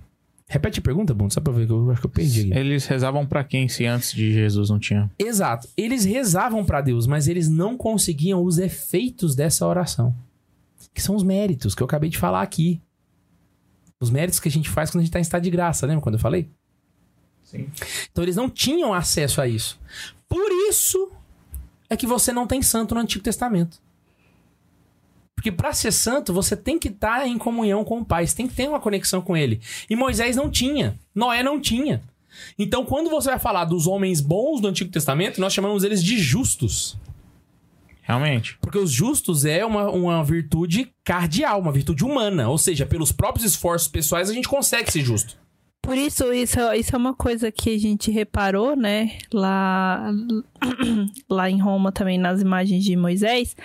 Repete a pergunta, Bundo, só pra ver que eu acho que eu perdi aqui. Eles rezavam pra quem se antes de Jesus não tinha? Exato. Eles rezavam pra Deus, mas eles não conseguiam os efeitos dessa oração. Que são os méritos que eu acabei de falar aqui. Os méritos que a gente faz quando a gente tá em estado de graça, lembra quando eu falei? Sim. Então eles não tinham acesso a isso. Por isso é que você não tem santo no Antigo Testamento. Porque para ser santo, você tem que estar em comunhão com o Pai, você tem que ter uma conexão com ele. E Moisés não tinha, Noé não tinha. Então, quando você vai falar dos homens bons do Antigo Testamento, nós chamamos eles de justos. Realmente. Porque os justos é uma, uma virtude cardial, uma virtude humana. Ou seja, pelos próprios esforços pessoais a gente consegue ser justo. Por isso, isso, isso é uma coisa que a gente reparou, né? Lá, *clears throat* lá em Roma também, nas imagens de Moisés,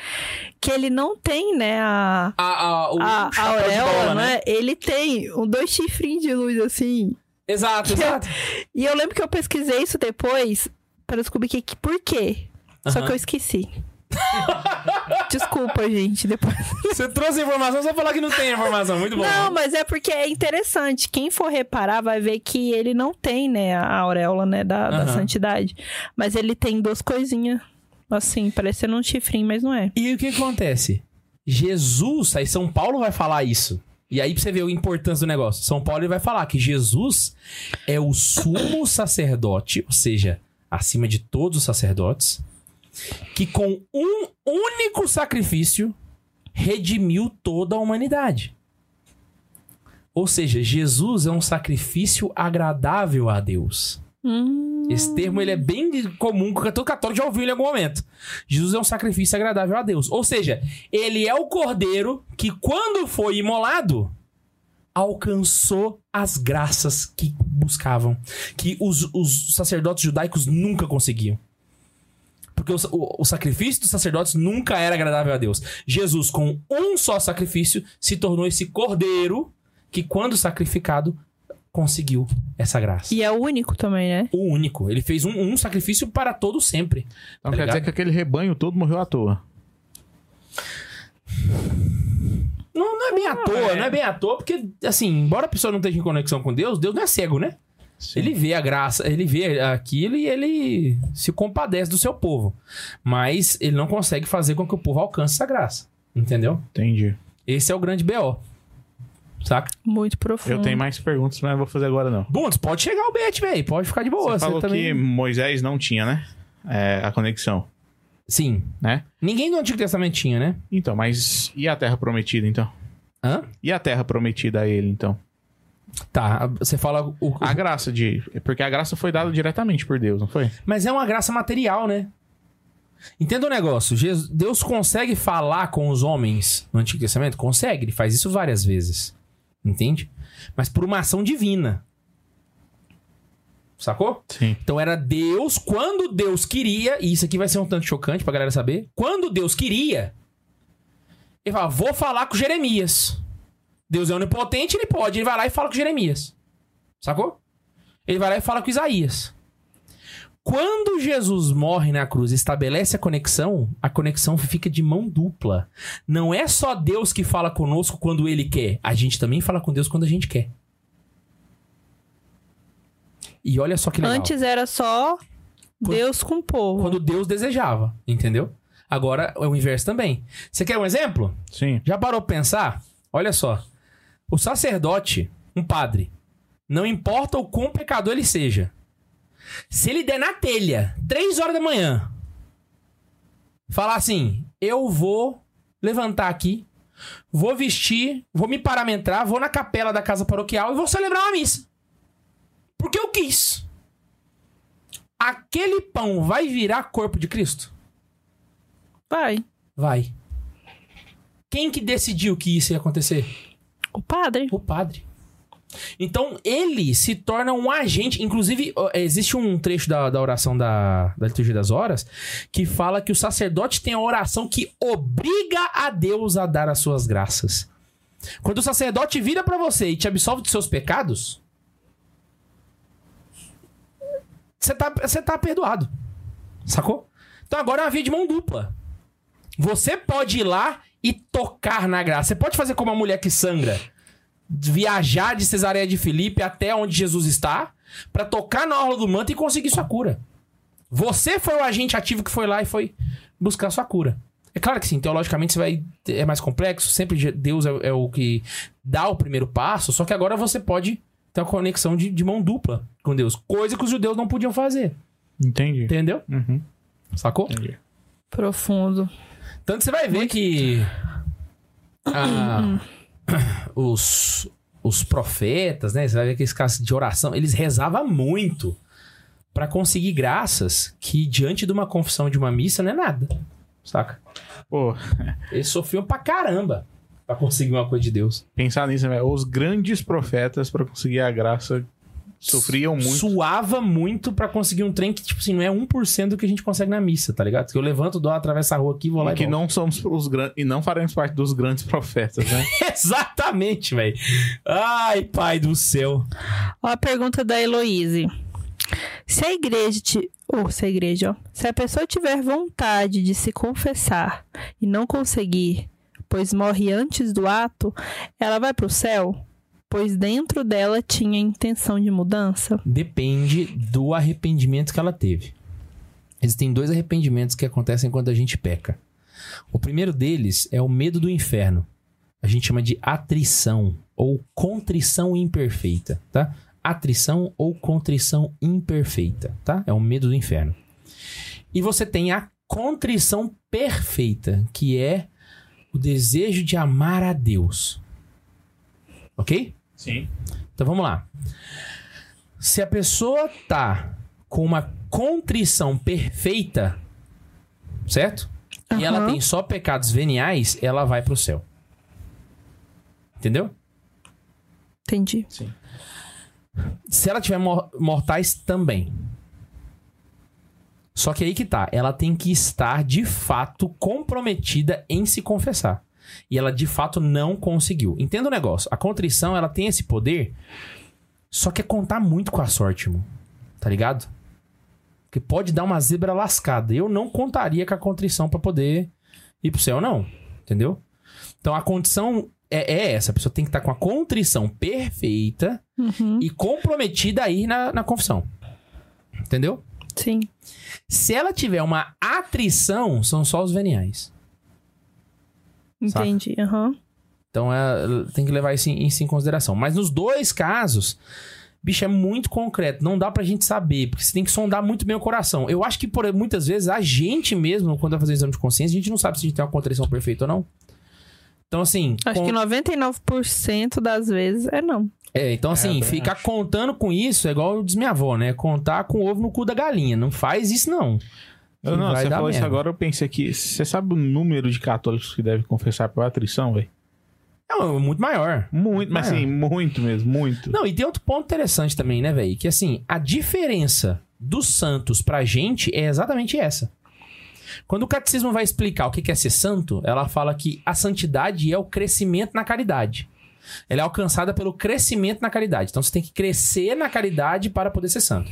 que ele não tem, né, a, A, a, o a, a auréola, bola, né? Ele tem um, dois chifrinhos de luz, assim. Exato, exato. E eu lembro que eu pesquisei isso depois para descobrir que, que por quê. Só Aham. que eu esqueci. *laughs* Desculpa, gente. Depois. Você trouxe a informação, vai falar que não tem informação. Muito bom. Não, mas é porque é interessante. Quem for reparar vai ver que ele não tem, né, a auréola, né, da, da Aham. santidade. Mas ele tem duas coisinhas, assim, parecendo um chifrinho, mas não é. E o que acontece? Jesus, aí São Paulo vai falar isso. E aí pra você ver a importância do negócio. São Paulo ele vai falar que Jesus é o sumo sacerdote, ou seja, acima de todos os sacerdotes, que com um único sacrifício redimiu toda a humanidade. Ou seja, Jesus é um sacrifício agradável a Deus. Hum, Esse termo ele é bem comum, que todo católico já ouviu ele em algum momento. Jesus é um sacrifício agradável a Deus. Ou seja, ele é o cordeiro que, quando foi imolado, alcançou as graças que buscavam, que os, os sacerdotes judaicos nunca conseguiam. Porque o, o- o sacrifício dos sacerdotes nunca era agradável a Deus. Jesus, com um só sacrifício, se tornou esse cordeiro que, quando sacrificado, conseguiu essa graça. E é o único também, né? O único. Ele fez um, um sacrifício para todo sempre. Então Tá quer ligado? dizer que aquele rebanho todo morreu à toa. Não, não é bem à toa, não é bem à toa, porque, assim, embora a pessoa não esteja em conexão com Deus, Deus não é cego, né? Sim. Ele vê a graça, ele vê aquilo e ele se compadece do seu povo. Mas ele não consegue fazer com que o povo alcance essa graça. Entendeu? Entendi. Esse é o grande BO. Saca? Muito profundo. Eu tenho mais perguntas, mas não vou fazer agora, não. Bundes, pode chegar o bet, velho. Pode ficar de boa. Você Você falou também... que Moisés não tinha, né? É, a conexão, Sim. né? Ninguém do Antigo Testamento tinha, né? Então, mas e a terra prometida, então? Hã? E a terra prometida a ele, então? Tá, você fala o. A graça de... Porque a graça foi dada diretamente por Deus, não foi? Mas é uma graça material, né? Entenda o negócio. Jesus- Deus consegue falar com os homens no Antigo Testamento? Consegue, ele faz isso várias vezes. Entende? Mas por uma ação divina. Sacou? Sim. Então era Deus, quando Deus queria, e isso aqui vai ser um tanto chocante pra galera saber. Quando Deus queria, ele fala: vou falar com Jeremias. Deus é onipotente, ele pode. Ele vai lá e fala com Jeremias. Sacou? Ele vai lá e fala com Isaías. Quando Jesus morre na cruz e estabelece a conexão, a conexão fica de mão dupla. Não é só Deus que fala conosco quando ele quer, a gente também fala com Deus quando a gente quer. E olha só que legal. Antes era só Deus com o povo. Quando Deus desejava, entendeu? Agora é o inverso também. Você quer um exemplo? Sim. Já parou pra pensar? Olha só. O sacerdote, um padre, não importa o quão pecador ele seja. Se ele der na telha, três horas da manhã, falar assim: eu vou levantar aqui, vou vestir, vou me paramentrar, vou na capela da casa paroquial e vou celebrar uma missa. Porque eu quis. Aquele pão vai virar corpo de Cristo? Vai. Vai. Quem que decidiu que isso ia acontecer? O padre. O padre. Então, ele se torna um agente. Inclusive, existe um trecho da, da oração da, da Liturgia das Horas que fala que o sacerdote tem a oração que obriga a Deus a dar as suas graças. Quando o sacerdote vira pra você e te absolve dos seus pecados, você tá, você tá perdoado. Sacou? Então agora é uma via de mão dupla. Você pode ir lá e tocar na graça. Você pode fazer como a mulher que sangra. Viajar de Cesareia de Filipe até onde Jesus está pra tocar na orla do manto e conseguir sua cura. Você foi o agente ativo que foi lá e foi buscar sua cura. É claro que sim, teologicamente você vai é mais complexo, sempre Deus é, é o que dá o primeiro passo, só que agora você pode ter uma conexão de, de mão dupla com Deus, coisa que os judeus não podiam fazer, Entendi. entendeu? Uhum. Sacou? Entendi. Profundo. Tanto você vai ver que ah, *coughs* os, os profetas, né? Você vai ver que esses casos de oração, eles rezavam muito pra conseguir graças que diante de uma confissão de uma missa não é nada. Saca? Pô, Eles sofriam pra caramba pra conseguir uma coisa de Deus. pensar nisso, né? Os grandes profetas, pra conseguir a graça, sofriam muito. Suava muito pra conseguir um trem que, tipo assim, não é 1% do que a gente consegue na missa, tá ligado? Que eu levanto, dou, atravesso a rua aqui, vou lá E e que volto. não somos os grandes. E não faremos parte dos grandes profetas, né? *laughs* Exatamente, velho. Ai, pai do céu. Ó a pergunta da Heloise. Se a igreja te... Ou se a igreja, ó. Se a pessoa tiver vontade de se confessar e não conseguir, pois morre antes do ato, ela vai pro céu? Pois dentro dela tinha intenção de mudança? Depende do arrependimento que ela teve. Existem dois arrependimentos que acontecem quando a gente peca. O primeiro deles é o medo do inferno. A gente chama de atrição ou contrição imperfeita, tá? Atrição ou contrição imperfeita, tá? É o medo do inferno. E você tem a contrição perfeita, que é o desejo de amar a Deus. Ok? Sim. Então vamos lá. Se a pessoa tá com uma contrição perfeita, certo? E ela tem só pecados veniais, ela vai pro céu. Entendeu? Entendi. Se ela tiver mor- mortais também. Só que aí que tá, ela tem que estar de fato comprometida em se confessar. E ela de fato não conseguiu. Entenda o negócio, a contrição ela tem esse poder, só que é contar muito com a sorte, irmão. Tá ligado? Porque pode dar uma zebra lascada. Eu não contaria com a contrição pra poder ir pro céu, não. Entendeu? Então a condição é, é essa. A pessoa tem que estar com a contrição perfeita Uhum. e comprometida a ir na, na confissão. Entendeu? Sim. Se ela tiver uma atrição, são só os veniais. Entendi. Aham. Então é, tem que levar isso em, isso em consideração. Mas nos dois casos, bicho, é muito concreto. Não dá pra gente saber, porque você tem que sondar muito bem o coração. Eu acho que por, muitas vezes a gente mesmo, quando vai fazer exame de consciência, a gente não sabe se a gente tem uma contrição perfeita ou não. Então, assim. Acho com- que 99% das vezes é não. É, então assim, também ficar acho. contando com isso é igual diz minha avó, né? Contar com o ovo no cu da galinha. Não faz isso, não. Que não, você falou isso agora, eu pensei aqui. Você sabe o número de católicos que devem confessar por atrição, velho? É muito maior. Muito, mas Maior. assim, muito mesmo, muito. Não, e tem outro ponto interessante também, né, velho? Que assim, a diferença dos santos pra gente é exatamente essa. Quando o catecismo vai explicar o que que é ser santo, ela fala que a santidade é o crescimento na caridade. Ela é alcançada pelo crescimento na caridade. Então você tem que crescer na caridade para poder ser santo.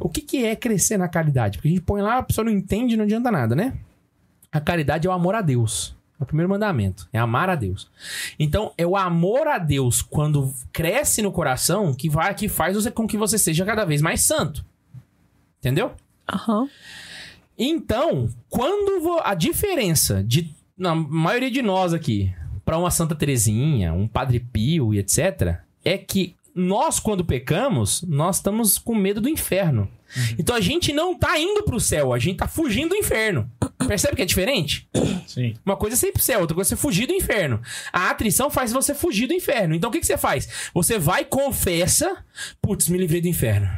O que, que é crescer na caridade? Porque a gente põe lá, a pessoa não entende, não adianta nada, né? A caridade é o amor a Deus. É o primeiro mandamento. É amar a Deus. Então, é o amor a Deus quando cresce no coração que vai que faz você- com que você seja cada vez mais santo. Entendeu? Aham. Então, quando vo- a diferença de na maioria de nós aqui para uma Santa Teresinha, um Padre Pio e etc, é que nós quando pecamos, nós estamos com medo do inferno. Então a gente não tá indo pro céu, a gente tá fugindo do inferno. Percebe que é diferente? *coughs* Sim. Uma coisa é você ir pro céu, outra coisa é você fugir do inferno. A atrição faz você fugir do inferno. Então o que, que você faz? Você vai e confessa, putz, me livrei do inferno.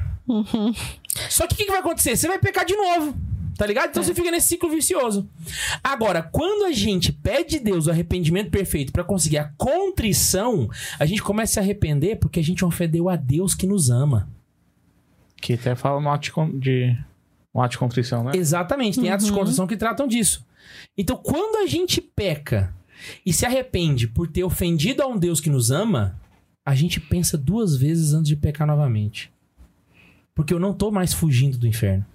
Só que o que, que vai acontecer? Você vai pecar de novo. Tá ligado? Então você fica nesse ciclo vicioso. Agora, quando a gente pede a Deus o arrependimento perfeito pra conseguir a contrição, a gente começa a se arrepender porque a gente ofendeu a Deus que nos ama. Que até fala no ato de, no ato de contrição, né? Exatamente, tem atos de contrição que tratam disso. Então, quando a gente peca e se arrepende por ter ofendido a um Deus que nos ama, a gente pensa duas vezes antes de pecar novamente. Porque eu não tô mais fugindo do inferno.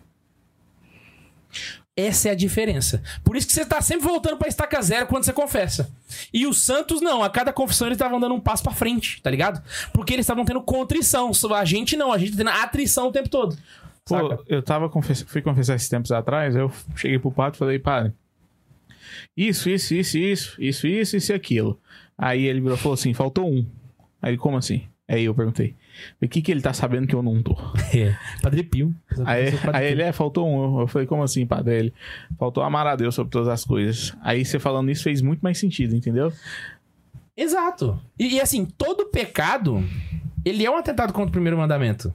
Essa é a diferença. Por isso que você tá sempre voltando pra estaca zero quando você confessa. E os santos não, a cada confissão eles estavam dando um passo pra frente, tá ligado? Porque eles estavam tendo contrição. A gente não, a gente tá tendo atrição o tempo todo. Pô, eu tava confess... fui confessar esses tempos atrás, eu cheguei pro padre e falei, padre, isso, isso, isso, isso, isso, isso, isso e aquilo. Aí ele virou falou assim, faltou um. Aí como assim? Aí eu perguntei, o que que ele tá sabendo que eu não tô? É, Padre Pio. *laughs* Aí, Padre aí Pio. ele, é, faltou um. Eu falei, como assim, padre? Ele, faltou amar a Deus sobre todas as coisas. Aí você falando isso fez muito mais sentido, entendeu? Exato. E, e, assim, todo pecado, ele é um atentado contra o primeiro mandamento.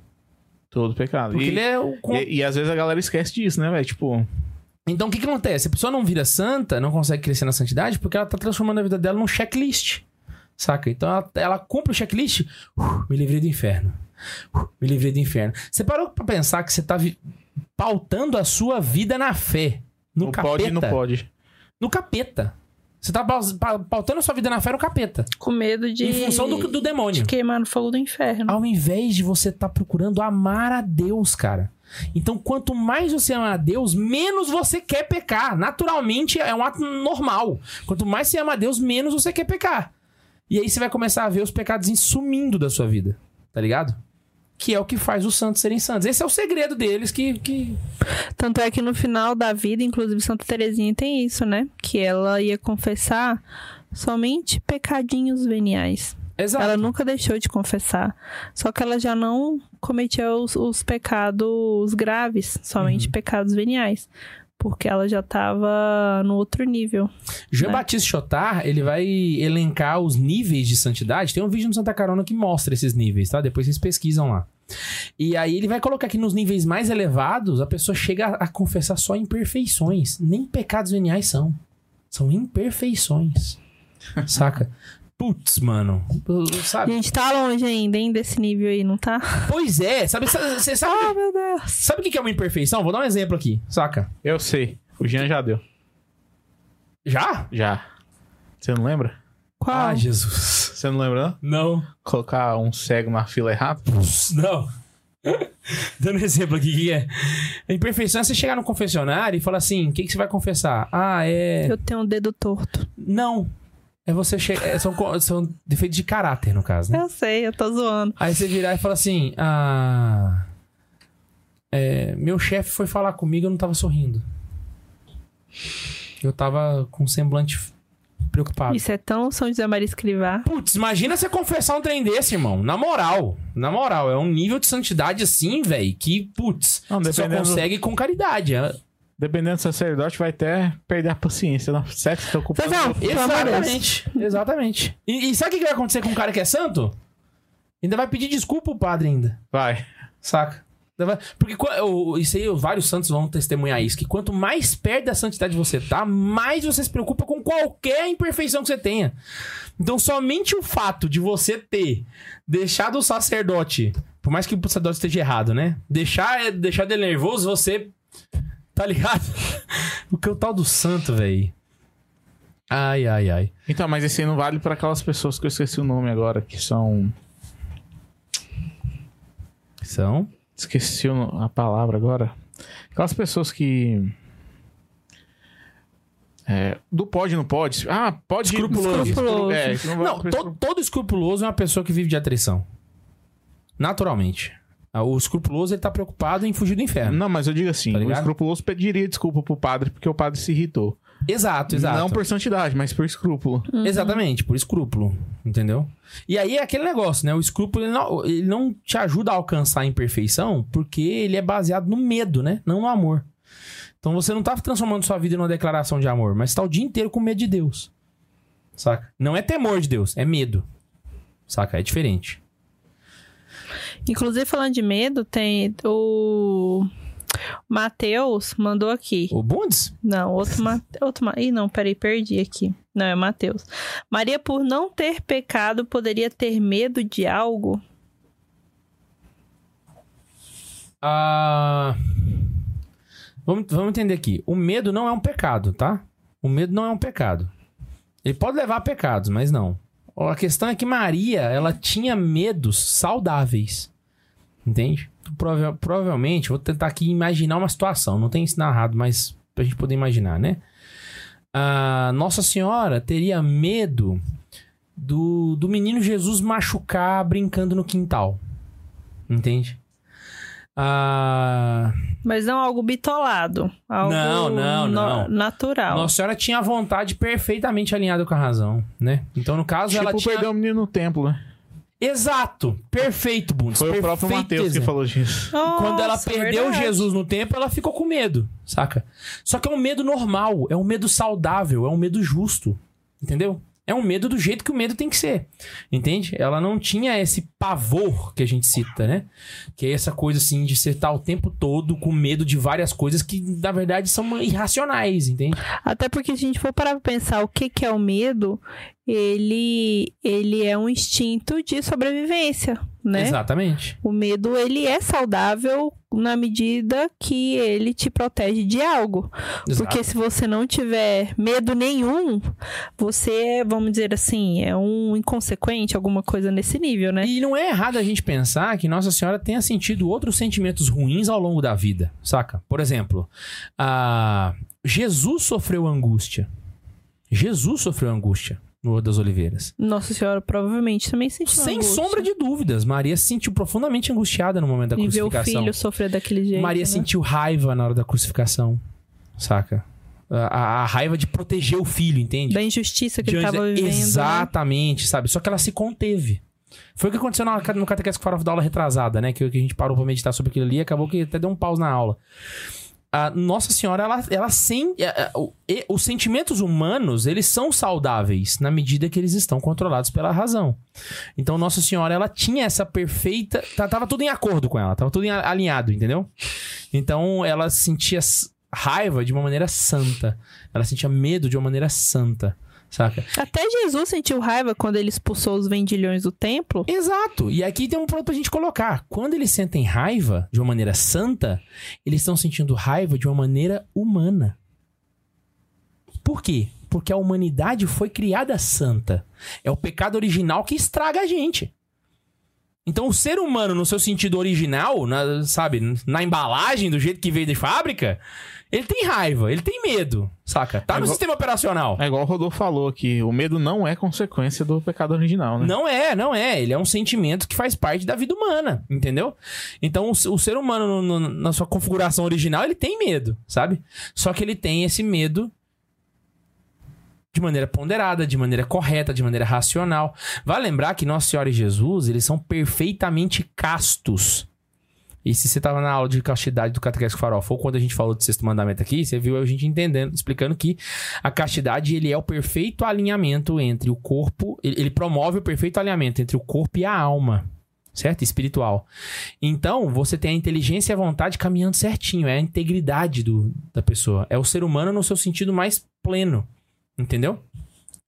Todo pecado. Porque E, ele é o... e, e às vezes a galera esquece disso, né, velho? Tipo, Então, o que que acontece? A pessoa não vira santa, não consegue crescer na santidade, porque ela tá transformando a vida dela num checklist. Saca? Então, ela, ela cumpre o checklist, uh, me livrei do inferno. Uh, me livrei do inferno. Você parou pra pensar que você tá pautando a sua vida na fé. No não capeta. pode não pode. No capeta. Você tá pautando a sua vida na fé no capeta. Com medo de. Em função do, do demônio. de queimar no fogo do inferno. Ao invés de você estar procurando amar a Deus, cara. Então, quanto mais você ama a Deus, menos você quer pecar. Naturalmente, é um ato normal. Quanto mais você ama a Deus, menos você quer pecar. E aí você vai começar a ver os pecados sumindo da sua vida. Tá ligado? Que é o que faz os santos serem santos. Esse é o segredo deles que. que... Tanto é que no final da vida, inclusive Santa Terezinha tem isso, né? Que ela ia confessar somente pecadinhos veniais. Exato. Ela nunca deixou de confessar. Só que ela já não cometia os, os pecados graves, somente Uhum. pecados veniais. Porque ela já tava no outro nível. Jean né? Batista Chotar, ele vai elencar os níveis de santidade. Tem um vídeo no Santa Carona que mostra esses níveis, tá? Depois vocês pesquisam lá. E aí ele vai colocar que nos níveis mais elevados, a pessoa chega a, a confessar só imperfeições. Nem pecados veniais são. São imperfeições. *laughs* Saca? Putz, mano. A Sabe? gente tá longe ainda, hein, desse nível aí, não tá? Pois é. Sabe, você sabe, Oh, meu Deus. sabe o que é uma imperfeição? Vou dar um exemplo aqui. Saca? Eu sei. O Jean já deu. Já? Já. Você não lembra? Qual? Ah, Jesus. Você não lembra, não? Não. Colocar um cego na fila errada? Não. *laughs* Dando um exemplo aqui, o que é? A imperfeição é você chegar no confessionário e falar assim: o que, que você vai confessar? Ah, é. Eu tenho um dedo torto. Não. É você che... é, são, são defeitos de caráter, no caso, né? Eu sei, eu tô zoando. Aí você virar e fala assim: Ah. é, meu chefe foi falar comigo, eu não tava sorrindo. Eu tava com um semblante preocupado. Isso é tão São José Maria Escrivá. Putz, imagina você confessar um trem desse, irmão. Na moral. Na moral, é um nível de santidade assim, velho, que, putz, Não, você só consegue com caridade. É- Dependendo do sacerdote, vai até perder a paciência. Não, sexo tá ocupando. Exatamente. Exatamente. E, e sabe o que vai acontecer com um cara que é santo? Ainda vai pedir desculpa o padre ainda. Vai. Saca? Porque isso aí, vários santos vão testemunhar isso. Que quanto mais perto da santidade você tá, mais você se preocupa com qualquer imperfeição que você tenha. Então, somente o fato de você ter deixado o sacerdote, por mais que o sacerdote esteja errado, né? Deixar, deixar dele nervoso, você. Tá ligado? o que é o tal do santo, velho. Ai, ai, ai. Então, mas esse aí não vale pra aquelas pessoas que eu esqueci o nome agora, que são. São. Esqueci a palavra agora. Aquelas pessoas que. É, do pode, não pode. Ah, pode. Escrupuloso. Escrupuloso. É, não Não, pra to- todo escrupuloso é uma pessoa que vive de atrição. Naturalmente. Ah, O escrupuloso, ele tá preocupado em fugir do inferno. Não, mas eu digo assim: Tá o escrupuloso pediria desculpa pro padre porque o padre se irritou. Exato, exato. Não por santidade, mas por escrúpulo. Exatamente, por escrúpulo. Entendeu? E aí é aquele negócio, né? O escrúpulo, ele não, ele não te ajuda a alcançar a imperfeição porque ele é baseado no medo, né? Não no amor. Então você não tá transformando sua vida numa declaração de amor, mas tá o dia inteiro com medo de Deus. Saca? Não é temor de Deus, é medo. Saca? É diferente. Inclusive, falando de medo, tem o Matheus mandou aqui. O Bundes? Não, outro, Ma... outro Ma... Ih, não, peraí, perdi aqui. Não, é Mateus. Maria, por não ter pecado, poderia ter medo de algo? Ah, vamos, vamos entender aqui. O medo não é um pecado, tá? O medo não é um pecado. Ele pode levar a pecados, mas não. A questão é que Maria, ela tinha medos saudáveis. Entende? Prova- provavelmente, vou tentar aqui imaginar uma situação. Não tem isso narrado, mas pra gente poder imaginar, né? Ah, Nossa Senhora teria medo do, do menino Jesus machucar brincando no quintal. Entende? Ah, Mas não algo bitolado. Algo Não, não, no- não. Natural. Nossa Senhora tinha a vontade perfeitamente alinhada com a razão, né? Então, no caso, ela tipo, tinha... perder o menino no templo, né? Exato! Perfeito, Bundes. Foi o próprio perfeito Mateus que falou disso. Quando ela Nossa, perdeu verdade. Jesus no tempo, ela ficou com medo, saca? Só que é um medo normal, é um medo saudável, é um medo justo, entendeu? É um medo do jeito que o medo tem que ser, entende? Ela não tinha esse pavor que a gente cita, né? Que é essa coisa assim de você estar o tempo todo com medo de várias coisas que na verdade são irracionais, entende? Até porque se a gente for parar pra pensar o que, que é o medo, ele, ele é um instinto de sobrevivência, né? Exatamente. O medo, ele é saudável na medida que ele te protege de algo. Exato. Porque se você não tiver medo nenhum, você é, vamos dizer assim, é um inconsequente, alguma coisa nesse nível, né? E não é errado a gente pensar que Nossa Senhora tenha sentido outros sentimentos ruins ao longo da vida, saca? Por exemplo, ah, Jesus sofreu angústia. Jesus sofreu angústia no Horto das Oliveiras. Nossa Senhora provavelmente também sentiu Sem angústia. sombra de dúvidas, Maria se sentiu profundamente angustiada no momento da E ver o crucificação. filho sofrer daquele jeito. Maria né? sentiu raiva na hora da crucificação, saca? A, a- a raiva de proteger o filho, entende? Da injustiça que ele Diante tava da- vivendo. né? Exatamente, sabe? Só que ela se conteve. Foi o que aconteceu na- no Catequese que Farofa da aula retrasada, né? Que, que a gente parou pra meditar sobre aquilo ali e acabou que até deu um pause na aula. A Nossa Senhora, ela, ela sem. é, é, o- e- Os sentimentos humanos, eles são saudáveis na medida que eles estão controlados pela razão. Então, Nossa Senhora, ela tinha essa perfeita. Tava tudo em acordo com ela, tava tudo em- alinhado, entendeu? Então, ela sentia raiva de uma maneira santa. Ela sentia medo de uma maneira santa, saca? Até Jesus sentiu raiva quando ele expulsou os vendilhões do templo. Exato. E aqui tem um ponto pra gente colocar. Quando eles sentem raiva de uma maneira santa, eles estão sentindo raiva de uma maneira humana. Por quê? Porque a humanidade foi criada santa. É o pecado original que estraga a gente. Então, o ser humano, no seu sentido original, na- sabe, na embalagem, do jeito que veio de fábrica, ele tem raiva, ele tem medo, saca? Tá É no igual- sistema operacional. É igual o Rodolfo falou aqui, o medo não é consequência do pecado original, né? Não é, não é. Ele é um sentimento que faz parte da vida humana, entendeu? Então, o, o ser humano, no- no- na sua configuração original, ele tem medo, sabe? Só que ele tem esse medo de maneira ponderada, de maneira correta, de maneira racional. Vai lembrar que Nossa Senhora e Jesus, eles são perfeitamente castos. E se você tava na aula de castidade do Catequese Farofa, ou quando a gente falou do sexto mandamento aqui, você viu a gente entendendo, explicando que a castidade, ele é o perfeito alinhamento entre o corpo, ele ele promove o perfeito alinhamento entre o corpo e a alma, certo? Espiritual. Então, você tem a inteligência e a vontade caminhando certinho, é a integridade do, da pessoa, é o ser humano no seu sentido mais pleno, entendeu?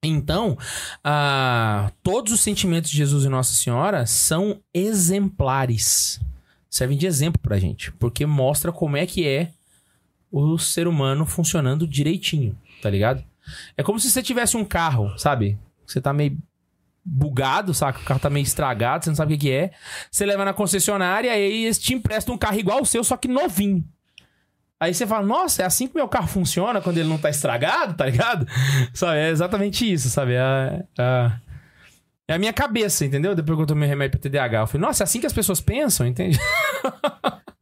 Então, ah, todos os sentimentos de Jesus e Nossa Senhora são exemplares. Servem de exemplo pra gente, porque mostra como é que é o ser humano funcionando direitinho, tá ligado? É como se você tivesse um carro, sabe? Você tá meio bugado, saca? O carro tá meio estragado, você não sabe o que, que é. Você leva na concessionária e eles te emprestam um carro igual o seu, só que novinho. Aí você fala, nossa, é assim que meu carro funciona quando ele não tá estragado, tá ligado? *laughs* Sabe? É exatamente isso, sabe? É a, a- é a minha cabeça, entendeu? Depois que eu tomei remédio pra TDAH. Eu falei, nossa, é assim que as pessoas pensam, entende? *laughs*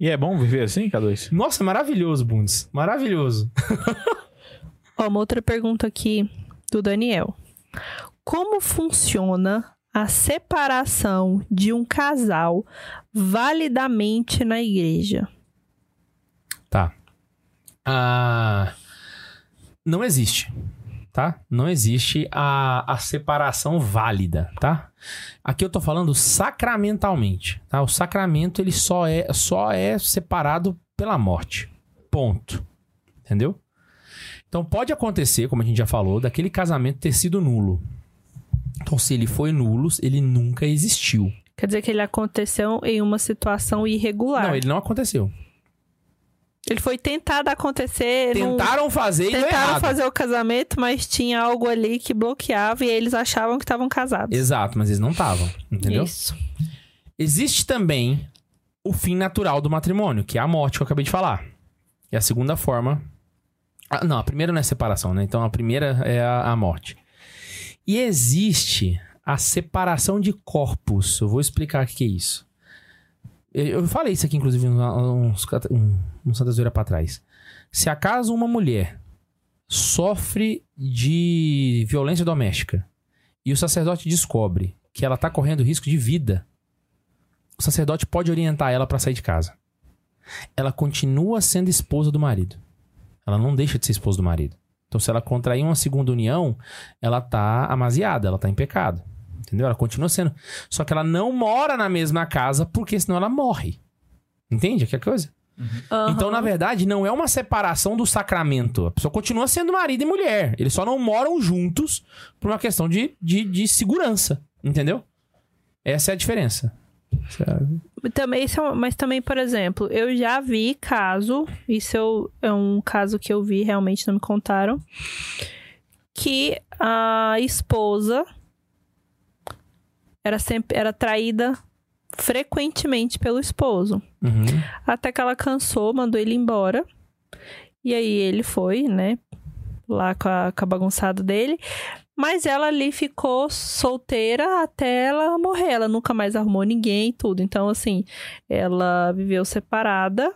E é bom viver assim, K2? Nossa, maravilhoso, Bundes. Maravilhoso. *laughs* Ó, uma outra pergunta aqui do Daniel. Como funciona a separação de um casal validamente na igreja? Tá. Ah, não existe, tá? Não existe a, a separação válida, tá? Aqui eu tô falando sacramentalmente, tá? O sacramento ele só é só é separado pela morte. Ponto. Entendeu? Então pode acontecer, como a gente já falou, daquele casamento ter sido nulo. Então se ele foi nulo, ele nunca existiu. Quer dizer que ele aconteceu em uma situação irregular. Não, ele não aconteceu. Ele foi tentado acontecer. não- Tentaram fazer e Tentaram fazer o casamento, mas tinha algo ali que bloqueava e eles achavam que estavam casados. Exato, mas eles não estavam, entendeu? Isso. Existe também o fim natural do matrimônio, que é a morte que eu acabei de falar. E a segunda forma. Ah, não, a primeira não é separação, né? Então a primeira é a, a morte. E existe a separação de corpos. Eu vou explicar o que é isso. Eu, falei isso aqui, inclusive, uns, um Santa Zoeira pra trás. Se acaso uma mulher sofre de violência doméstica e o sacerdote descobre que ela tá correndo risco de vida, o sacerdote pode orientar ela pra sair de casa. Ela continua sendo esposa do marido. Ela não deixa de ser esposa do marido. Então, se ela contrair uma segunda união, ela tá amaziada, ela tá em pecado. Entendeu? Ela continua sendo. Só que ela não mora na mesma casa, porque senão ela morre. Entende? Que coisa? Então, na verdade, não é uma separação do sacramento. A pessoa continua sendo marido e mulher. Eles só não moram juntos por uma questão de, de, de segurança. Entendeu? Essa é a diferença. Sabe? Também, mas também, por exemplo, eu já vi caso, isso eu- é um caso que eu vi, realmente não me contaram, que a esposa era sempre era traída frequentemente pelo esposo. Uhum. Até que ela cansou, mandou ele embora. E aí ele foi, né? Lá com a, com a bagunçada dele. Mas ela ali ficou solteira até ela morrer. Ela nunca mais arrumou ninguém e tudo. Então, assim, ela viveu separada.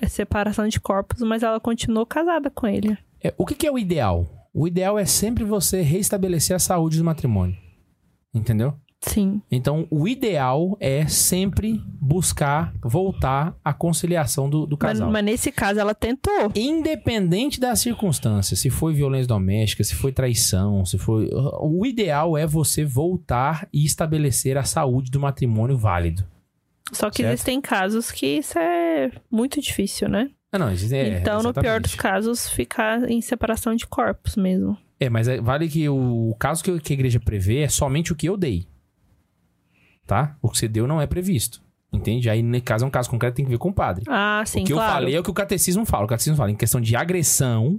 é Separação de corpos, mas ela continuou casada com ele. É, o que, que é o ideal? O ideal é sempre você restabelecer a saúde do matrimônio. Entendeu? Sim. Então, o ideal é sempre buscar voltar à conciliação do, do Mas, casal. mas nesse caso ela tentou. Independente das circunstâncias, se foi violência doméstica, se foi traição, se foi. O ideal é você voltar e estabelecer a saúde do matrimônio válido. Só que Certo. existem casos que isso é muito difícil, né? Ah, não, isso é, então, no pior exatamente. dos casos, ficar em separação de corpos mesmo. É, mas é- vale que o caso que a igreja prevê é somente o que eu dei. Tá? O que você deu não é previsto. Entende? Aí, no caso, é um caso concreto, tem que ver com o padre. Ah, sim, o que claro. eu falei é o que o catecismo fala. O catecismo fala, em questão de agressão,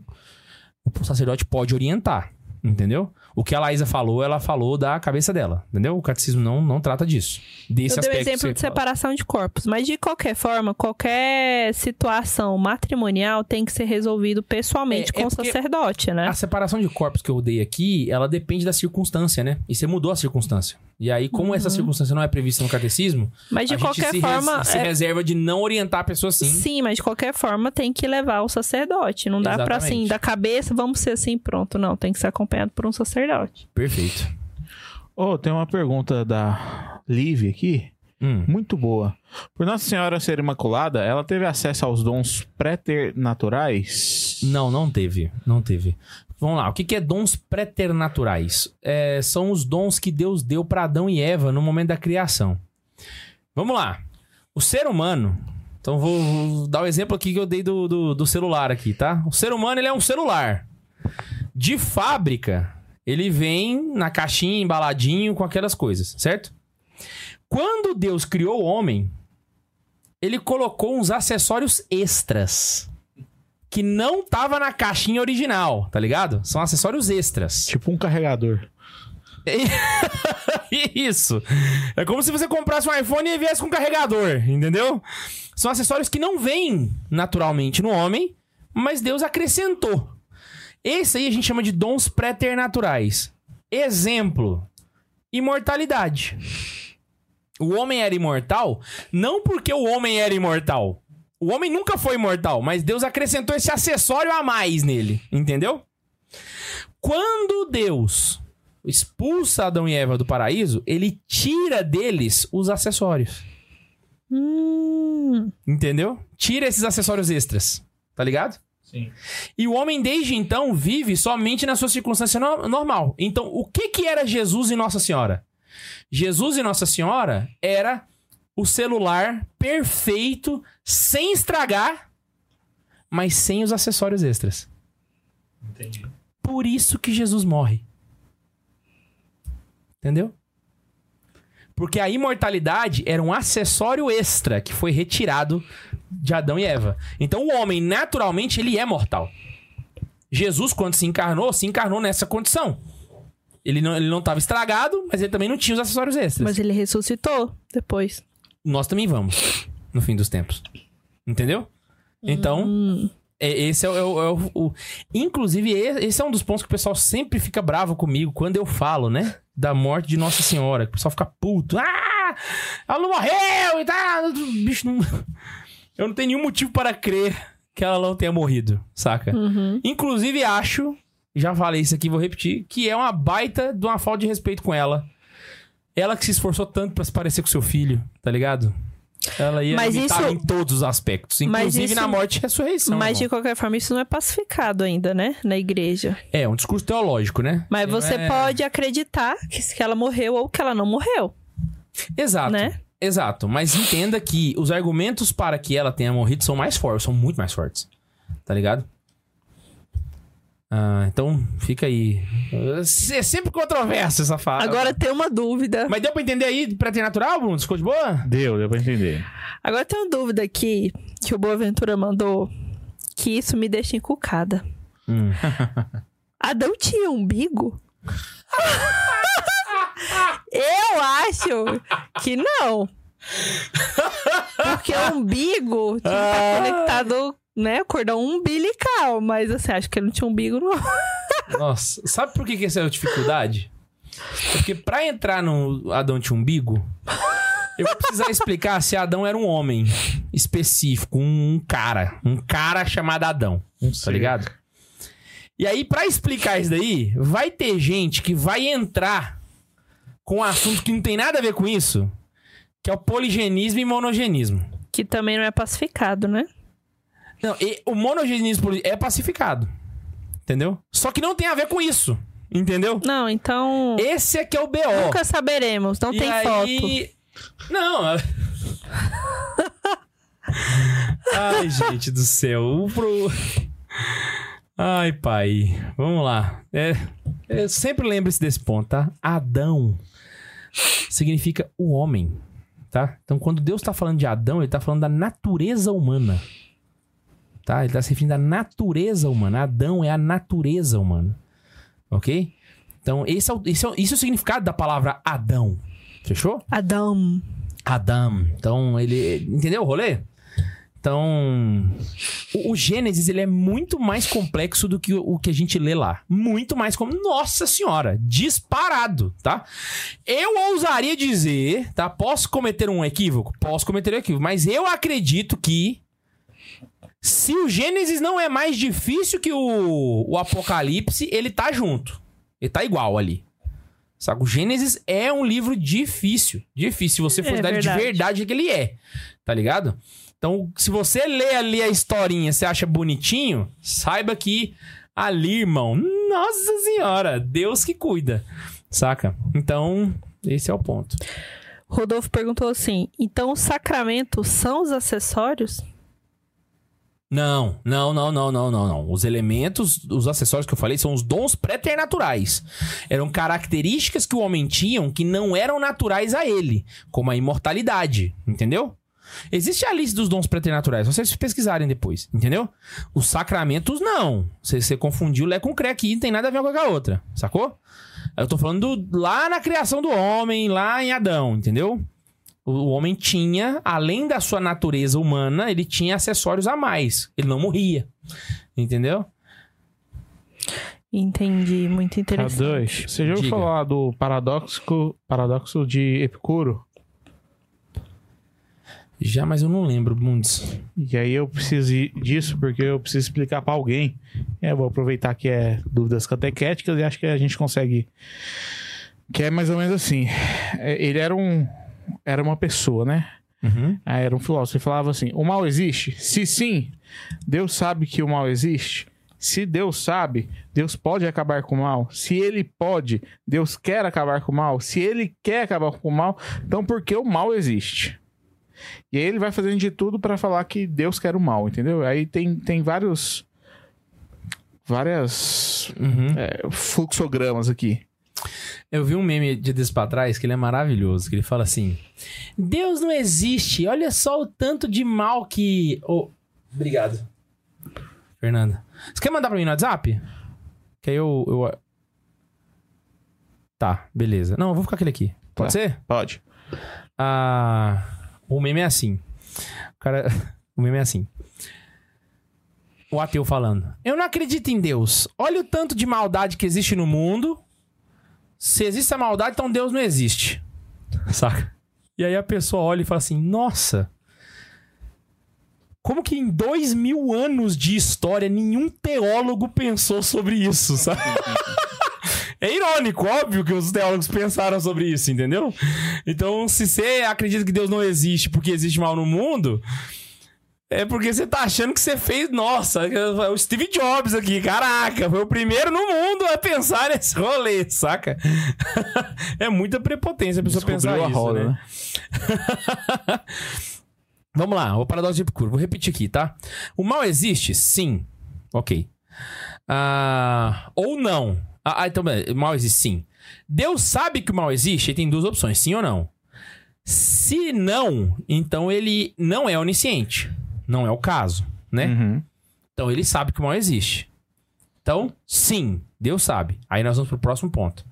o sacerdote pode orientar. Entendeu? O que a Laísa falou, ela falou da cabeça dela. Entendeu? O catecismo não, não trata disso. Desse Eu dei o aspecto. que exemplo de separação de corpos, mas de qualquer forma, qualquer situação matrimonial tem que ser resolvido pessoalmente É, é com o porque sacerdote, né? A separação de corpos que eu dei aqui, ela depende da circunstância, né? E você mudou a circunstância. E aí, como essa circunstância não é prevista no catecismo, Uhum. Mas de qualquer se, res- forma, se é- reserva de não orientar a pessoa assim. Sim, mas de qualquer forma tem que levar o sacerdote. Não dá pra assim, da cabeça, vamos ser assim, pronto. Não, tem que ser acompanhado por um sacerdote. Perfeito. Ô, tem uma pergunta da Liv aqui, Hum. muito boa. Por Nossa Senhora ser Imaculada, ela teve acesso aos dons préternaturais? Não, não teve. Não teve. Vamos lá. O que, que é dons preternaturais? É, são os dons que Deus deu para Adão e Eva no momento da criação. Vamos lá. O ser humano. Então vou, vou dar o exemplo aqui que eu dei do, do, do celular aqui, tá? O ser humano ele é um celular. De fábrica, ele vem na caixinha, embaladinho, com aquelas coisas, certo? Quando Deus criou o homem, ele colocou uns acessórios extras que não tava na caixinha original, tá ligado? São acessórios extras. Tipo um carregador. *laughs* Isso. É como se você comprasse um iPhone e viesse com carregador, entendeu? São acessórios que não vêm naturalmente no homem, mas Deus acrescentou. Esse aí a gente chama de dons preternaturais. Exemplo: imortalidade. O homem era imortal não porque o homem era imortal. O homem nunca foi imortal, mas Deus acrescentou esse acessório a mais nele, entendeu? Quando Deus expulsa Adão e Eva do paraíso, ele tira deles os acessórios. Hum, Entendeu? Tira esses acessórios extras. Tá ligado? Sim. E o homem, desde então, vive somente na sua circunstância no- normal. Então, o que que era Jesus e Nossa Senhora? Jesus e Nossa Senhora era o celular perfeito, sem estragar, mas sem os acessórios extras. Entendi. Por isso que Jesus morre. Entendeu? Porque a imortalidade era um acessório extra que foi retirado de Adão e Eva. Então o homem, naturalmente, ele é mortal. Jesus, quando se encarnou, se encarnou nessa condição. Ele não, ele não estava estragado, mas ele também não tinha os acessórios extras. mas ele ressuscitou depois. Nós também vamos, no fim dos tempos. Entendeu? Então, Hum, é- esse é, o, é o- é o- o- Inclusive, esse é um dos pontos que o pessoal sempre fica bravo comigo quando eu falo, né? Da morte de Nossa Senhora. Que o pessoal fica puto. Ah! Ela não morreu e tal. Bicho, não. Eu não tenho nenhum motivo para crer que ela não tenha morrido, saca? uhum. Inclusive, acho, já falei isso aqui, vou repetir, que é uma baita de uma falta de respeito com ela. Ela que se esforçou tanto pra se parecer com seu filho, tá ligado? Ela ia Mas isso- em todos os aspectos, inclusive isso- na morte e ressurreição. Mas de irmão. qualquer forma, isso não é pacificado ainda, né? Na igreja. É, um discurso teológico, né? Mas Não você é- pode acreditar que, que ela morreu ou que ela não morreu, Exato. né? Exato. Mas entenda que os argumentos para que ela tenha morrido são mais fortes, são muito mais fortes. Tá ligado? Ah, então fica aí. É sempre controverso essa fala. Agora tem uma dúvida. Mas deu pra entender aí pra ter natural, Bruno? Ficou de boa? Deu, deu pra entender. Agora tem uma dúvida aqui que o Boaventura mandou que isso me deixa encucada. Hum. Adão tinha umbigo? *laughs* Acho que não. Porque o umbigo tinha que estar conectado, né? Cordão umbilical. Mas assim, acho que ele não tinha umbigo, não. Nossa, sabe por que, que essa é a dificuldade? Porque pra entrar no Adão de umbigo, eu vou precisar explicar se Adão era um homem específico, um, um cara. Um cara chamado Adão. tá ligado? E aí, pra explicar isso daí, vai ter gente que vai entrar com um assunto que não tem nada a ver com isso, que é o poligenismo e monogenismo. Que também não é pacificado, né? Não, e o monogenismo é pacificado. Entendeu? Só que não tem a ver com isso. Entendeu? Não, então. Esse é que é o BO. Nunca saberemos, não E tem aí... Não. a- *laughs* Ai, gente do céu. Pro... Ai, pai. Vamos lá. É, eu sempre lembre-se desse ponto, tá? Adão significa o homem, tá? Então, quando Deus tá falando de Adão, ele tá falando da natureza humana. Tá? Ele tá se referindo à natureza humana. Adão é a natureza humana. Ok? Então, esse é, o, esse é o- esse é o significado da palavra Adão. Fechou? Adão. Adam. Então, ele. Entendeu o rolê? Então. O, o Gênesis, ele é muito mais complexo do que o, o que a gente lê lá. Muito mais como. Nossa Senhora! Disparado, tá? Eu ousaria dizer, tá? Posso cometer um equívoco? Posso cometer um equívoco. Mas eu acredito que. Se o Gênesis não é mais difícil que o, o Apocalipse, ele tá junto. Ele tá igual ali. Sabe? O Gênesis é um livro difícil. Difícil. Se você for É dar de verdade que ele é. Tá ligado? Então, se você lê ali a historinha você acha bonitinho, saiba que ali, irmão, nossa senhora, Deus que cuida. Saca? Então, esse é o ponto. Rodolfo perguntou assim: então os sacramentos são os acessórios? Não, não, não, não, não, não, não. Os elementos, os acessórios que eu falei são os dons preternaturais. Eram características que o homem tinha que não eram naturais a ele, como a imortalidade, entendeu? Existe a lista dos dons preternaturais, só vocês pesquisarem depois, entendeu? Os sacramentos, não. Você, você confundiu Lé com Cré aqui, não tem nada a ver com a outra, sacou? Eu tô falando do- lá na criação do homem, lá em Adão, entendeu? O o homem tinha, além da sua natureza humana, ele tinha acessórios a mais. Ele não morria. Entendeu? Entendi, muito interessante. K2. Você já ouviu Diga. falar do paradoxo, paradoxo de Epicuro? Já, mas eu não lembro, Bundes. E aí eu preciso disso porque eu preciso explicar pra alguém. É, Eu vou aproveitar que é dúvidas catequéticas e acho que a gente consegue. Que é mais ou menos assim. É, Ele era um. Era uma pessoa, né? Uhum. Aí era um filósofo. Ele falava assim: o mal existe? Se sim, Deus sabe que o mal existe. Se Deus sabe, Deus pode acabar com o mal. Se ele pode, Deus quer acabar com o mal. Se ele quer acabar com o mal, então por que o mal existe? E aí ele vai fazendo de tudo pra falar que Deus quer o mal, entendeu? Aí tem, tem vários. Várias. Uhum. é, fluxogramas aqui. Eu vi um meme de dias pra trás que ele é maravilhoso. Que ele fala assim: Deus não existe. Olha só o tanto de mal que. Oh, obrigado. Fernanda. Você quer mandar pra mim no WhatsApp? Que aí eu. eu... Tá, beleza. Não, eu vou ficar aquele aqui. Pode Tá. ser? Pode. Ah, o meme é assim. O cara. *laughs* O meme é assim. O ateu falando. Eu não acredito em Deus. Olha o tanto de maldade que existe no mundo. Se existe a maldade, então Deus não existe. *laughs* Saca? E aí a pessoa olha e fala assim: Nossa. Como que em dois mil anos de história nenhum teólogo pensou sobre isso, *laughs* sabe? É irônico, óbvio que os teólogos pensaram sobre isso, entendeu? Então, se você acredita que Deus não existe porque existe mal no mundo, é porque você tá achando que você fez. Nossa, o Steve Jobs aqui, caraca, foi o primeiro no mundo a pensar nesse rolê, saca? *laughs* é muita prepotência a pessoa pensar Descobriu a isso, roda, né? né? *laughs* Vamos lá, o paradoxo de Epicuro. Vou repetir aqui, tá? O mal existe? Sim. Ok. Ah, ou não. Ah, ah, então, o mal existe sim. Deus sabe que o mal existe? Ele tem duas opções, sim ou não. Se não, então ele não é onisciente. Não é o caso, né? Uhum. Então ele sabe que o mal existe. Então, sim, Deus sabe. Aí nós vamos pro próximo ponto.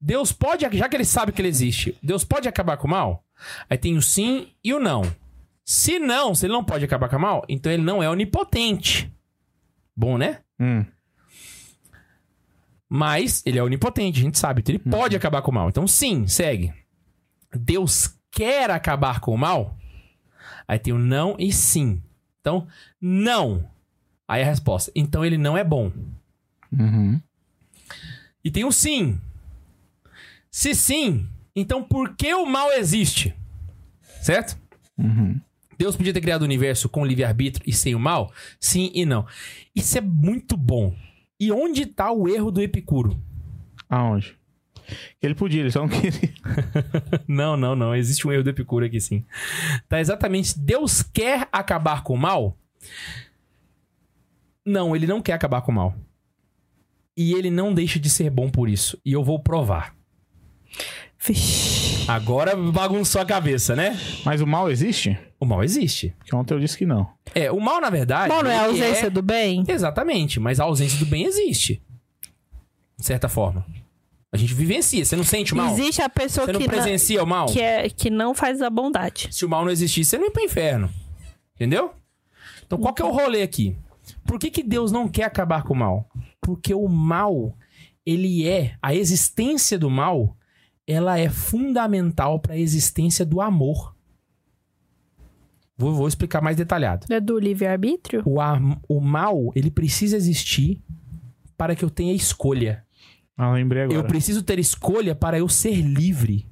Deus pode, já que ele sabe que ele existe, Deus pode acabar com o mal? Aí tem o sim e o não. Se não, se ele não pode acabar com o mal, então ele não é onipotente. Bom, né? Hum. Mas ele é onipotente, a gente sabe. Então ele pode acabar com o mal. Então, sim, segue. Deus quer acabar com o mal? Aí tem o não e sim. Então, não. Aí a resposta. Então ele não é bom. Uhum. E tem o sim. Se sim, então por que o mal existe? Certo? Uhum. Deus podia ter criado o universo com livre-arbítrio e sem o mal? Sim e não. Isso é muito bom. E onde tá o erro do Epicuro? Aonde? Ele podia, ele só não queria. *laughs* Não, não, não. Existe um erro do Epicuro aqui sim. Tá exatamente. Deus quer acabar com o mal? Não, ele não quer acabar com o mal. E ele não deixa de ser bom por isso. E eu vou provar. Vixe. Agora bagunçou a cabeça, né? Mas o mal existe? O mal existe. Porque ontem eu disse que não. É, o mal, na verdade. Bom, não é a ausência do bem? Exatamente, mas a ausência do bem existe. de certa forma. A gente vivencia. Você não sente o mal? Existe a pessoa Você não que, não, presencia o mal? que, é, que não faz a bondade. Se o mal não existisse, você não ia pro inferno. Entendeu? Então, qual que é o rolê aqui? Por que, que Deus não quer acabar com o mal? Porque o mal, ele é... A existência do mal, ela é fundamental para a existência do amor. Vou, vou explicar mais detalhado. É do livre-arbítrio? O, o mal, ele precisa existir para que eu tenha escolha. Ah, lembrei agora. Eu preciso ter escolha para eu ser livre.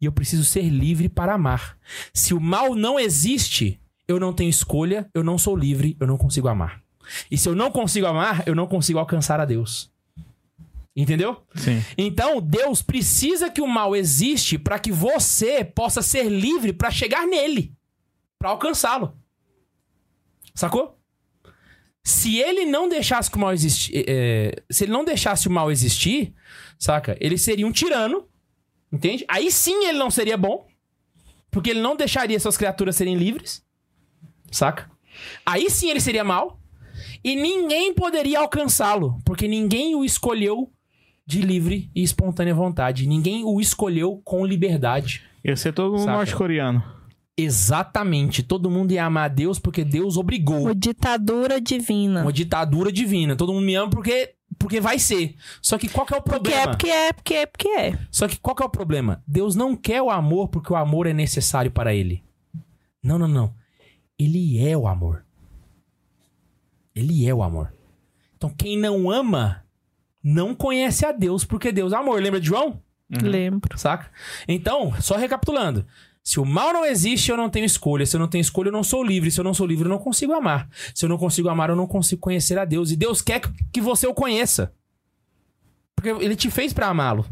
E eu preciso ser livre para amar. Se o mal não existe, eu não tenho escolha, eu não sou livre, eu não consigo amar. E se eu não consigo amar, eu não consigo alcançar a Deus. Entendeu? Sim. Então, Deus precisa que o mal existe para que você possa ser livre para chegar nele, para alcançá-lo. Sacou? Se ele não deixasse o mal existir, se ele não deixasse o mal existir, saca? Ele seria um tirano, entende? Aí sim ele não seria bom, porque ele não deixaria suas criaturas serem livres, saca? Aí sim ele seria mal e ninguém poderia alcançá-lo, porque ninguém o escolheu de livre e espontânea vontade. Ninguém o escolheu com liberdade. Ia ser todo Saca. norte-coreano. Exatamente. Todo mundo ia amar a Deus porque Deus obrigou. Uma ditadura divina. Uma ditadura divina. Todo mundo me ama porque, porque vai ser. Só que qual que é o Porque problema? é, porque é, porque é, porque é. Só que qual que é o problema? Deus não quer o amor porque o amor é necessário para ele. Não, não, não. Ele é o amor. Ele é o amor. Então quem não ama não conhece a Deus porque Deus é amor. Lembra de João? Lembro. Saca? Então, só recapitulando. Se o mal não existe, eu não tenho escolha. Se eu não tenho escolha, eu não sou livre. Se eu não sou livre, eu não consigo amar. Se eu não consigo amar, eu não consigo conhecer a Deus. E Deus quer que- você o conheça. Porque ele te fez pra amá-lo.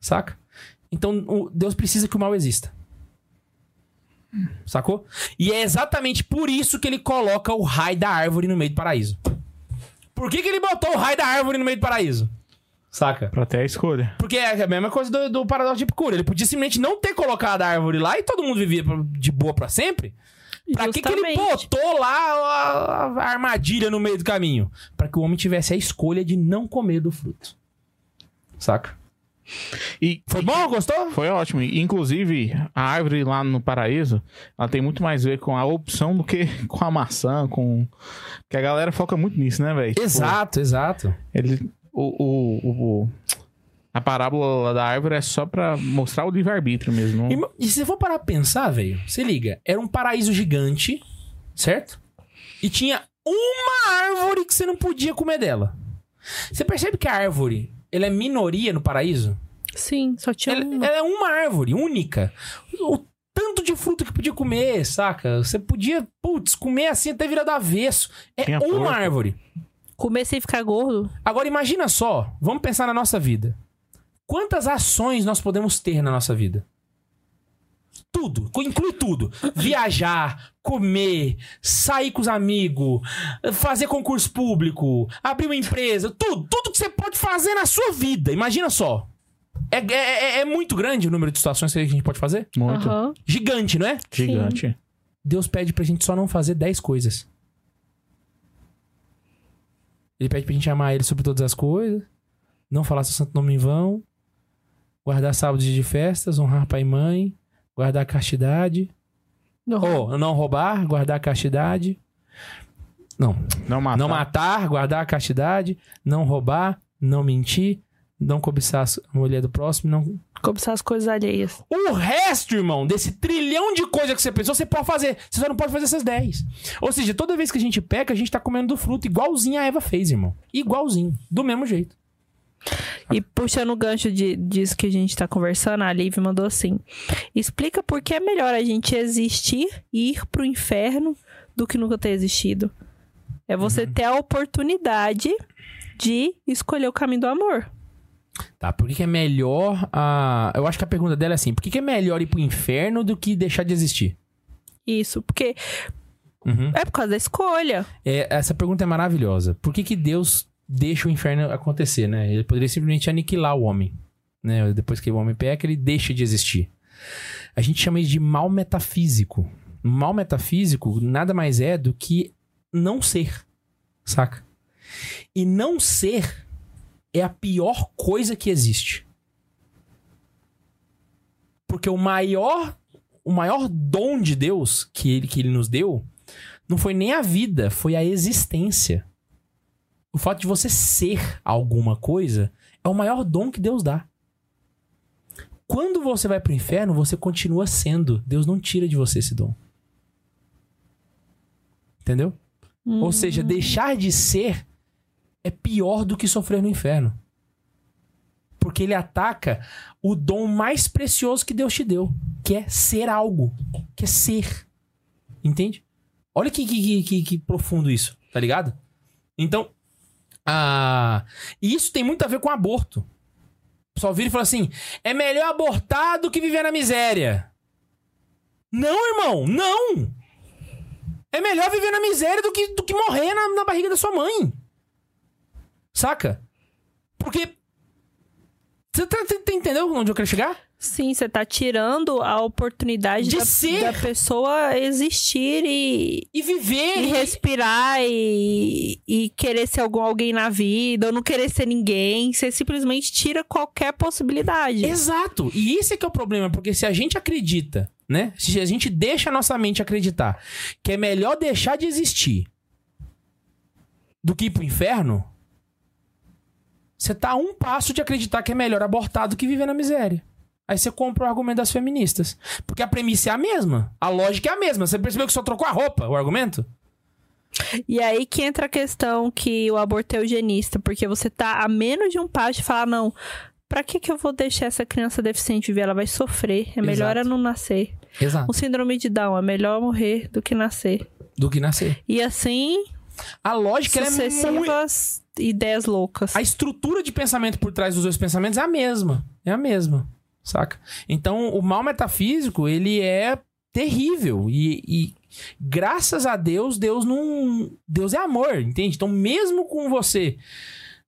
Saca? Então, Deus precisa que o mal exista. Sacou? E é exatamente por isso que ele coloca o raio da árvore no meio do paraíso. Por que, que ele botou o raio da árvore no meio do paraíso? Saca? Pra ter a escolha. Porque é a mesma coisa do, do paradoxo de Epicuro. Ele podia simplesmente não ter colocado a árvore lá e todo mundo vivia de boa pra sempre. Pra que, que ele botou lá a, a armadilha no meio do caminho? Pra que o homem tivesse a escolha de não comer do fruto. Saca? E Foi bom? Gostou? Foi ótimo. Inclusive, a árvore lá no paraíso, ela tem muito mais a ver com a opção do que *laughs* com a maçã, com... Que a galera foca muito nisso, né, velho? Tipo, Exato, exato. ele... O, o, o- A parábola da árvore é só pra mostrar o livre-arbítrio mesmo. Irmão, E se você for parar pra pensar, velho, se liga, era um paraíso gigante, certo? E tinha uma árvore que você não podia comer dela. Você percebe que a árvore, ela é minoria no paraíso? Sim, só tinha Ela, uma. ela é uma árvore, única. O tanto de fruta que podia comer, saca? Você podia, putz, comer assim até virar do avesso. É Tinha uma porco. árvore. Comer sem ficar gordo. Agora imagina só, vamos pensar na nossa vida. Quantas ações nós podemos ter na nossa vida? Tudo, inclui tudo. Viajar, comer, sair com os amigos, fazer concurso público, abrir uma empresa, tudo, tudo que você pode fazer na sua vida. Imagina só. É, é- é- é muito grande o número de situações que a gente pode fazer? Muito. Aham. Gigante, não é? Gigante. Deus pede pra gente só não fazer 10 coisas. Ele pede pra gente amar ele sobre todas as coisas, não falar seu santo nome em vão, guardar sábados de festas, honrar pai e mãe, guardar a castidade, Não. ou não roubar, guardar a castidade. Não, Não matar. não matar, guardar a castidade, não roubar, não mentir, não cobiçar a mulher do próximo, não Cobiçar as coisas alheias. o resto, irmão, desse trilhão de coisas que você pensou, você pode fazer. Você só não pode fazer essas 10. Ou seja, toda vez que a gente peca, a gente tá comendo do fruto, igualzinho a Eva fez, irmão. Igualzinho. Do mesmo jeito. E puxando o gancho de, disso que a gente tá conversando, a Liv mandou assim: explica por que é melhor a gente existir e ir pro inferno do que nunca ter existido. É você ter a oportunidade de escolher o caminho do amor. Tá, por que, que é melhor. a Eu acho que a pergunta dela é assim: por que, que é melhor ir pro inferno do que deixar de existir? Isso, porque Uhum. é por causa da escolha. É, essa pergunta é maravilhosa. Por que, que Deus deixa o inferno acontecer, né? Ele poderia simplesmente aniquilar o homem. Né? Depois que o homem peca, ele deixa de existir. A gente chama isso de mal metafísico. Mal metafísico nada mais é do que não ser. Saca? E não ser é a pior coisa que existe. Porque o maior o maior dom de Deus que ele, que ele nos deu não foi nem a vida, foi a existência. O fato de você ser alguma coisa é o maior dom que Deus dá. Quando você vai pro inferno, você continua sendo. Deus não tira de você esse dom. Entendeu? Ou seja, deixar de ser é pior do que sofrer no inferno. Porque ele ataca o dom mais precioso que Deus te deu, que é ser algo, que é ser. Entende? Olha que, que, que, que profundo isso, tá ligado? Então, ah, e isso tem muito a ver com aborto. Pessoal vira e fala assim: é melhor abortar do que viver na miséria. Não, irmão, não! É melhor viver na miséria do que, do que morrer na, na barriga da sua mãe. Saca? Porque. Você tá, tá- entendeu onde eu quero chegar? Sim, você tá tirando a oportunidade De da, ser. da pessoa existir e, E viver. e respirar e, e querer ser algum, alguém na vida ou não querer ser ninguém. Você simplesmente tira qualquer possibilidade. Exato. E esse é que é o problema, porque se a gente acredita, né? Se a gente deixa a nossa mente acreditar que é melhor deixar de existir do que ir pro inferno, você tá a um passo de acreditar que é melhor abortar do que viver na miséria. Aí você compra o argumento das feministas. Porque a premissa é a mesma. A lógica é a mesma. Você percebeu que só trocou a roupa, o argumento? E aí que entra a questão que o aborto é eugenista, porque você tá a menos de um passo de falar, não, pra que que eu vou deixar essa criança deficiente viver? Ela vai sofrer, é melhor Exato. ela não nascer. Exato. O síndrome de Down, é melhor morrer do que nascer. Do que nascer. E assim, A lógica é muito... ideias loucas. A estrutura de pensamento por trás dos dois pensamentos é a mesma. É a mesma. Saca? Então, o mal metafísico, ele é terrível. E, e graças a Deus, Deus não. Deus é amor, entende? Então, mesmo com você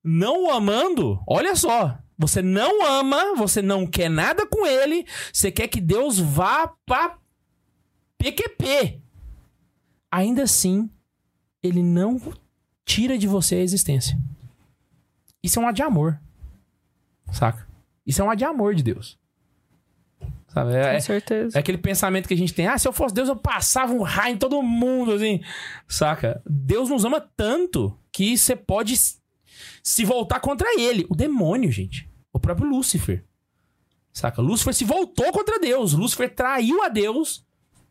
não o amando, olha só. Você não ama, você não quer nada com ele, você quer que Deus vá pra PQP. Ainda assim, ele não tira de você a existência. Isso é um ar de amor. Saca? Isso é um ar de amor de Deus. Sabe? É, Com certeza. é aquele pensamento que a gente tem. Ah, se eu fosse Deus, eu passava um raio em todo mundo, assim. Saca? Deus nos ama tanto que você pode se voltar contra ele. O demônio, gente. O próprio Lúcifer. Saca? Lúcifer se voltou contra Deus. Lúcifer traiu a Deus.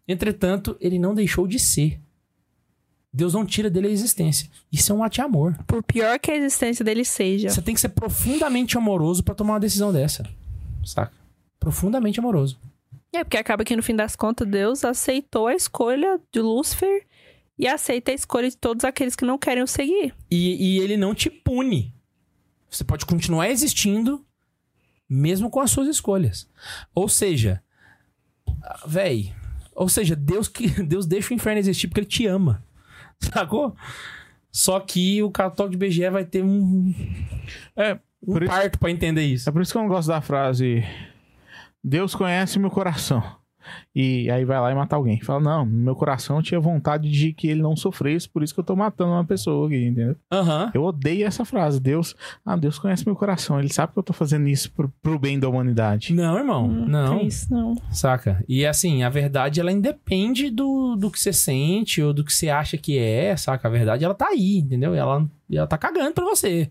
Entretanto, ele não deixou de ser. Deus não tira dele a existência. Isso é um ato de amor. Por pior que a existência dele seja. Você tem que ser profundamente amoroso pra tomar uma decisão dessa. Saca? Profundamente amoroso. É, porque acaba que no fim das contas Deus aceitou a escolha de Lúcifer e aceita a escolha de todos aqueles que não querem o seguir. E, e ele não te pune. Você pode continuar existindo, mesmo com as suas escolhas. Ou seja, ah, véi. Ou seja, Deus, que, *laughs* Deus deixa o inferno existir porque ele te ama. *laughs* Sacou? Só que o católico de BGE vai ter um, É, um por isso, parto pra entender isso. é por isso que eu não gosto da frase Deus conhece meu coração. E aí vai lá e mata alguém. Fala, não, no meu coração eu tinha vontade de que ele não sofresse, por isso que eu tô matando uma pessoa aqui, entendeu? Aham. Eu odeio essa frase. Deus, ah, Deus conhece meu coração. Ele sabe que eu tô fazendo isso pro, pro bem da humanidade. Não, irmão. não. Tem isso, não. Saca? E assim, a verdade, ela independe do, do que você sente ou do que você acha que é, saca? A verdade, ela tá aí, entendeu? E ela, ela tá cagando pra você,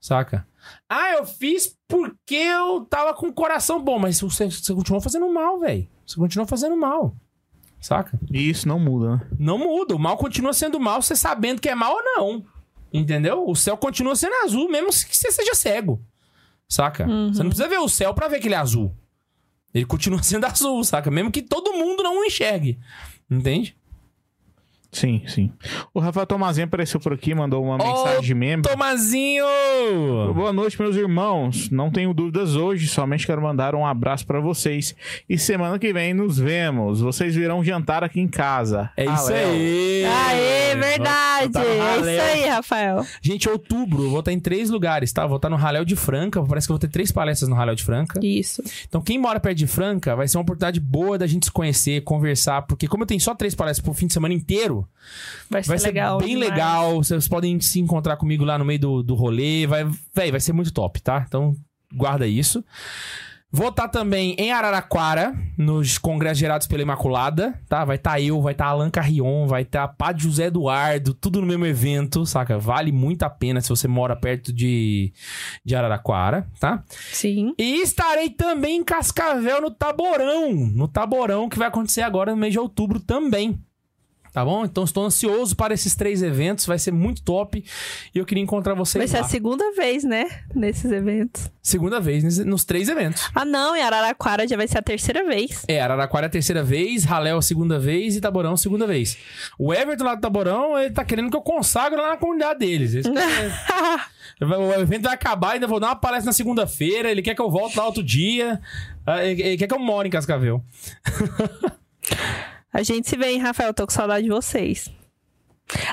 saca? Ah, eu fiz porque eu tava com o coração bom, mas você, você continuou fazendo mal, velho. Você continuou fazendo mal, saca? E isso não muda, né? Não muda. O mal continua sendo mal, você sabendo que é mal ou não. Entendeu? O céu continua sendo azul, mesmo que você seja cego. Saca? Você não precisa ver o céu pra ver que ele é azul. Ele continua *laughs* sendo azul, saca? Mesmo que todo mundo não o enxergue. Entende? Sim, sim. O Rafael Tomazinho apareceu por aqui, mandou uma Ô, mensagem de membro. Tomazinho! Boa noite, meus irmãos. Não tenho dúvidas hoje, somente quero mandar um abraço pra vocês. E semana que vem nos vemos. Vocês virão jantar aqui em casa. É isso Aléu. aí! Aê, verdade! Tá É isso aí, Rafael. Gente, outubro, vou estar em três lugares, tá? Vou estar no Raléu de Franca. Parece que eu vou ter três palestras no Raléu de Franca. Isso. Então, quem mora perto de Franca, vai ser uma oportunidade boa da gente se conhecer, conversar, porque como eu tenho só três palestras pro fim de semana inteiro, janeiro. Vai ser, Vai ser legal. bem demais. legal. Vocês podem se encontrar comigo lá no meio do, do rolê. Vai, véi, vai ser muito top, tá? Então, guarda isso. Vou estar também em Araraquara, nos Congressos Gerados pela Imaculada, tá? Vai estar eu, vai estar Alan Carrion, vai estar Padre José Eduardo, tudo no mesmo evento, saca? Vale muito a pena se você mora perto de, de Araraquara, tá? Sim. E estarei também em Cascavel, no Taborão. No Taborão, que vai acontecer agora no mês de outubro também. Tá bom? Então estou ansioso para esses três eventos. Vai ser muito top. E eu queria encontrar vocês Vai ser lá. a segunda vez, né? Nesses eventos. Segunda vez nos três eventos. Ah, não. Em Araraquara já vai ser a terceira vez. É, Araraquara é a terceira vez, Raléu a segunda vez e Taborão a segunda vez. O Everton lá do Taborão, ele tá querendo que eu consagre lá na comunidade deles. Esse é- *laughs* O evento vai acabar, ainda vou dar uma palestra na segunda-feira. Ele quer que eu volte lá outro dia. Ah, Ele quer que eu more em Cascavel. *laughs* A gente se vê, hein, Rafael? Tô com saudade de vocês.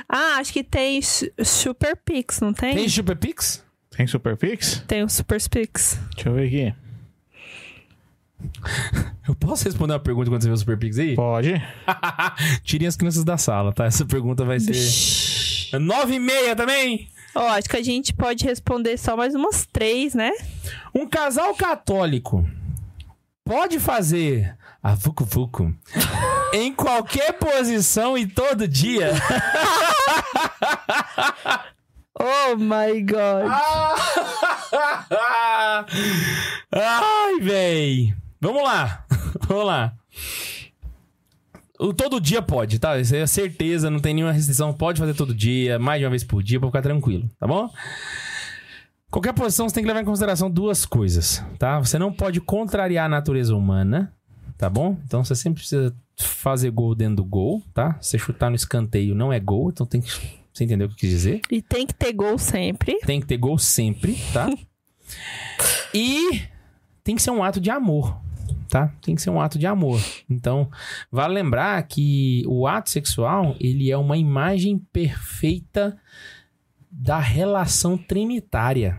Ah, acho que tem Su- Super Pix, não tem? Tem Super Pix? Tem Super Pix? Tem o Super Pix. Deixa eu ver aqui. Eu posso responder uma pergunta quando você vê o Super Pix aí? Pode. *laughs* Tirem as crianças da sala, tá? Essa pergunta vai ser. Nove e meia também? Ó, acho que a gente pode responder só mais umas três, né? Um casal católico pode fazer a Vucu Vucu em qualquer posição e todo dia? *laughs* Oh my God. *laughs* Ai, véi. Vamos lá. *laughs* Vamos lá. O todo dia pode, tá? Isso é certeza, não tem nenhuma restrição. Pode fazer todo dia, mais de uma vez por dia, pra ficar tranquilo, tá bom? Qualquer posição você tem que levar em consideração duas coisas, tá? Você não pode contrariar a natureza humana, tá bom? Então você sempre precisa fazer gol dentro do gol, tá? Você chutar no escanteio não é gol, então tem que. *laughs* Você entendeu o que eu quis dizer? E tem que ter gol sempre. Tem que ter gol sempre, tá? *laughs* e tem que ser um ato de amor, tá? Tem que ser um ato de amor. Então, vale lembrar que o ato sexual, ele é uma imagem perfeita da relação trinitária.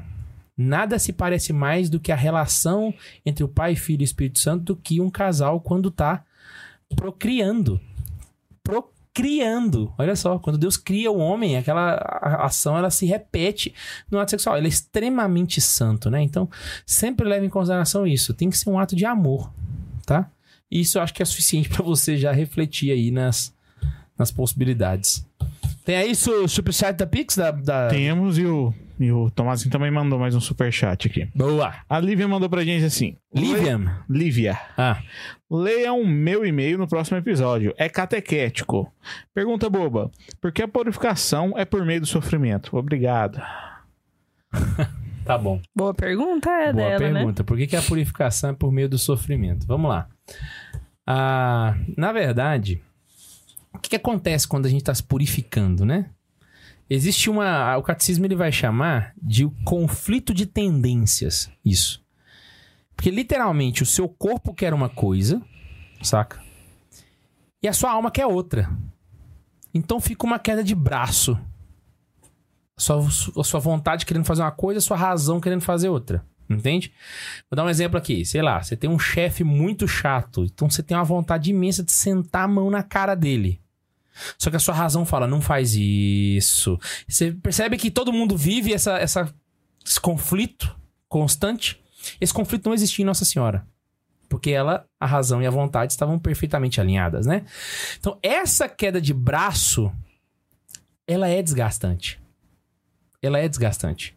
Nada se parece mais do que a relação entre o Pai, Filho e Espírito Santo do que um casal quando tá procriando. Procriando. Olha só, quando Deus cria o homem, aquela ação ela se repete no ato sexual. Ele é extremamente santo, né? Então, sempre leve em consideração isso. Tem que ser um ato de amor, tá? Isso eu acho que é suficiente *laughs* pra você já refletir aí nas, nas possibilidades. Tem aí o superchat da Pix? Da, da... Temos e o, e o Tomazinho também mandou mais um superchat aqui. Boa. A Lívia mandou pra gente assim. Livian. Le- Lívia. Ah, Leiam meu e-mail no próximo episódio. É catequético. Pergunta boba. Por que a purificação é por meio do sofrimento? Obrigado. *laughs* tá bom. Boa pergunta é Boa dela, né? pergunta. Por que, que a purificação é por meio do sofrimento? Vamos lá. Ah, na verdade, o que, que acontece quando a gente está se purificando, né? Existe uma. O catecismo ele vai chamar de conflito de tendências. Isso. Porque literalmente o seu corpo quer uma coisa, saca? E a sua alma quer outra. Então fica uma queda de braço. A sua, a sua vontade querendo fazer uma coisa, a sua razão querendo fazer outra. Entende? Vou dar um exemplo aqui. Sei lá, você tem um chefe muito chato. Então você tem uma vontade imensa de sentar a mão na cara dele. Só que a sua razão fala, não faz isso. Você percebe que todo mundo vive essa, essa, esse conflito constante. Esse conflito não existia em Nossa Senhora. Porque ela, a razão e a vontade estavam perfeitamente alinhadas, né? Então, essa queda de braço, ela é desgastante. Ela é desgastante.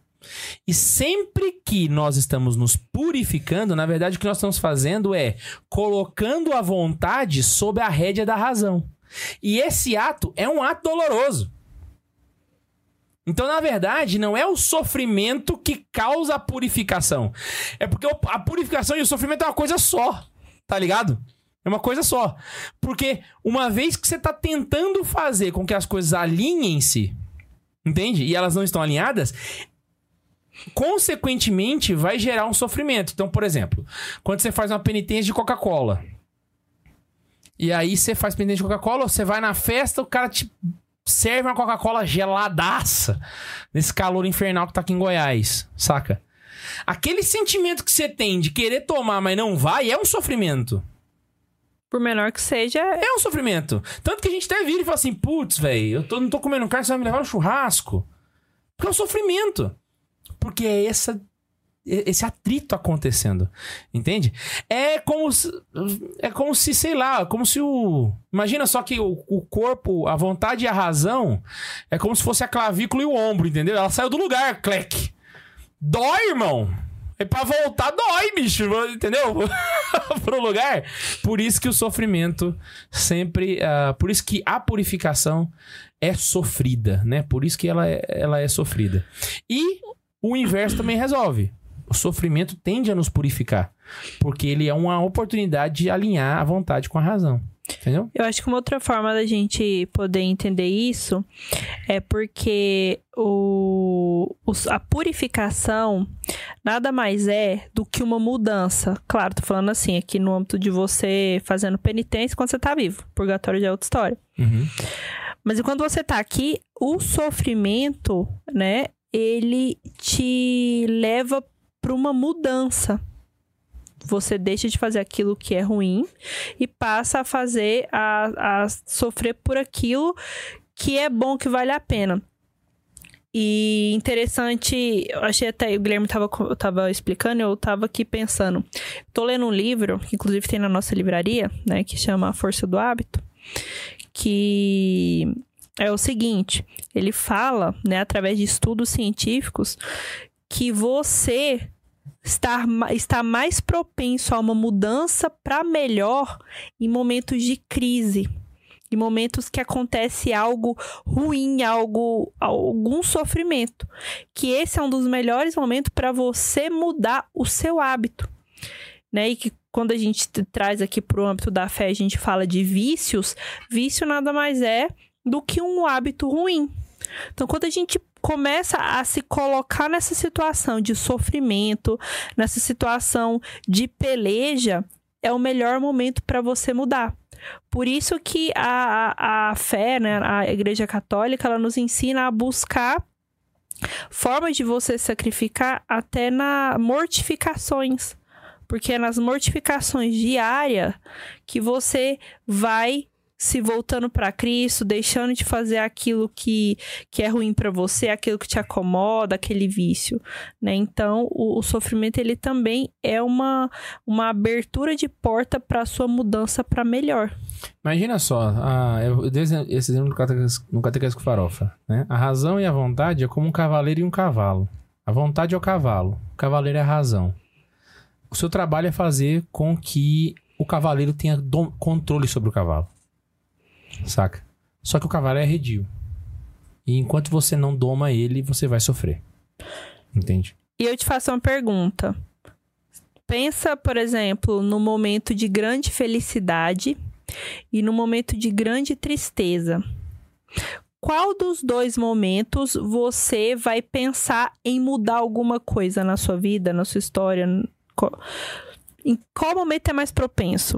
E sempre que nós estamos nos purificando, na verdade, o que nós estamos fazendo é colocando a vontade sob a rédea da razão. E esse ato é um ato doloroso. Então, na verdade, não é o sofrimento que causa a purificação. É porque a purificação e o sofrimento é uma coisa só. Tá ligado? É uma coisa só. Porque uma vez que você tá tentando fazer com que as coisas alinhem-se, entende? E elas não estão alinhadas, consequentemente vai gerar um sofrimento. Então, por exemplo, quando você faz uma penitência de Coca-Cola, e aí você faz penitência de Coca-Cola, você vai na festa, o cara te serve uma Coca-Cola geladaça, nesse calor infernal que tá aqui em Goiás, saca? Aquele sentimento que você tem de querer tomar, mas não vai, é um sofrimento. Por menor que seja, É um sofrimento. Tanto que a gente até vira e fala assim, putz, velho, eu tô- não tô comendo carne, você vai me levar no churrasco. Porque é um sofrimento. Porque é essa, é- esse atrito acontecendo. Entende? É como se, é como se, sei lá, como se o... Imagina só que o, o corpo, a vontade e a razão é como se fosse a clavícula e o ombro, entendeu? Ela saiu do lugar, clec. Dói, irmão. É pra voltar, dói, bicho. Entendeu? *laughs* Pro lugar. Por isso que o sofrimento sempre. ah, por isso que a purificação é sofrida, né? Por isso que ela é, ela é sofrida. E o inverso também resolve. O sofrimento tende a nos purificar. Porque ele é uma oportunidade de alinhar a vontade com a razão. Entendeu? Eu acho que uma outra forma da gente poder entender isso é porque o, a purificação nada mais é do que uma mudança. Claro, tô falando assim, aqui no âmbito de você fazendo penitência quando você tá vivo. Purgatório já é outra história. Uhum. Mas enquanto você tá aqui, o sofrimento, né, ele te leva para uma mudança. Você deixa de fazer aquilo que é ruim e passa a fazer, a, a sofrer por aquilo que é bom, que vale a pena. E interessante, eu achei até, o Guilherme tava, co- tava explicando, eu tava aqui pensando. Tô lendo um livro, que inclusive tem na nossa livraria, né, que chama A Força do Hábito, que é o seguinte, ele fala, né, através de estudos científicos, que você está, ma- está mais propenso a uma mudança para melhor em momentos de crise. Em momentos que acontece algo ruim, algo, algum sofrimento. Que esse é um dos melhores momentos para você mudar o seu hábito. Né? E que quando a gente traz aqui para o âmbito da fé, a gente fala de vícios. Vício nada mais é do que um hábito ruim. Então, quando a gente começa a se colocar nessa situação de sofrimento, nessa situação de peleja, é o melhor momento para você mudar. Por isso que a, a, a fé, né, a Igreja Católica, ela nos ensina a buscar formas de você sacrificar até na mortificações. Porque é nas mortificações diárias que você vai se voltando para Cristo, deixando de fazer aquilo que, que é ruim para você, aquilo que te acomoda, aquele vício, né? Então, o, o sofrimento ele também é uma, uma abertura de porta para sua mudança para melhor. Imagina só, a, eu dei esse exemplo no com farofa, né? A razão e a vontade é como um cavaleiro e um cavalo. A vontade é o cavalo, o cavaleiro é a razão. O seu trabalho é fazer com que o cavaleiro tenha controle sobre o cavalo. Saca? Só que o cavalo é arredio. E enquanto você não doma ele, você vai sofrer. Entende? E eu te faço uma pergunta. Pensa, por exemplo, no momento de grande felicidade e no momento de grande tristeza. Qual dos dois momentos você vai pensar em mudar alguma coisa na sua vida, na sua história? Em qual momento é mais propenso?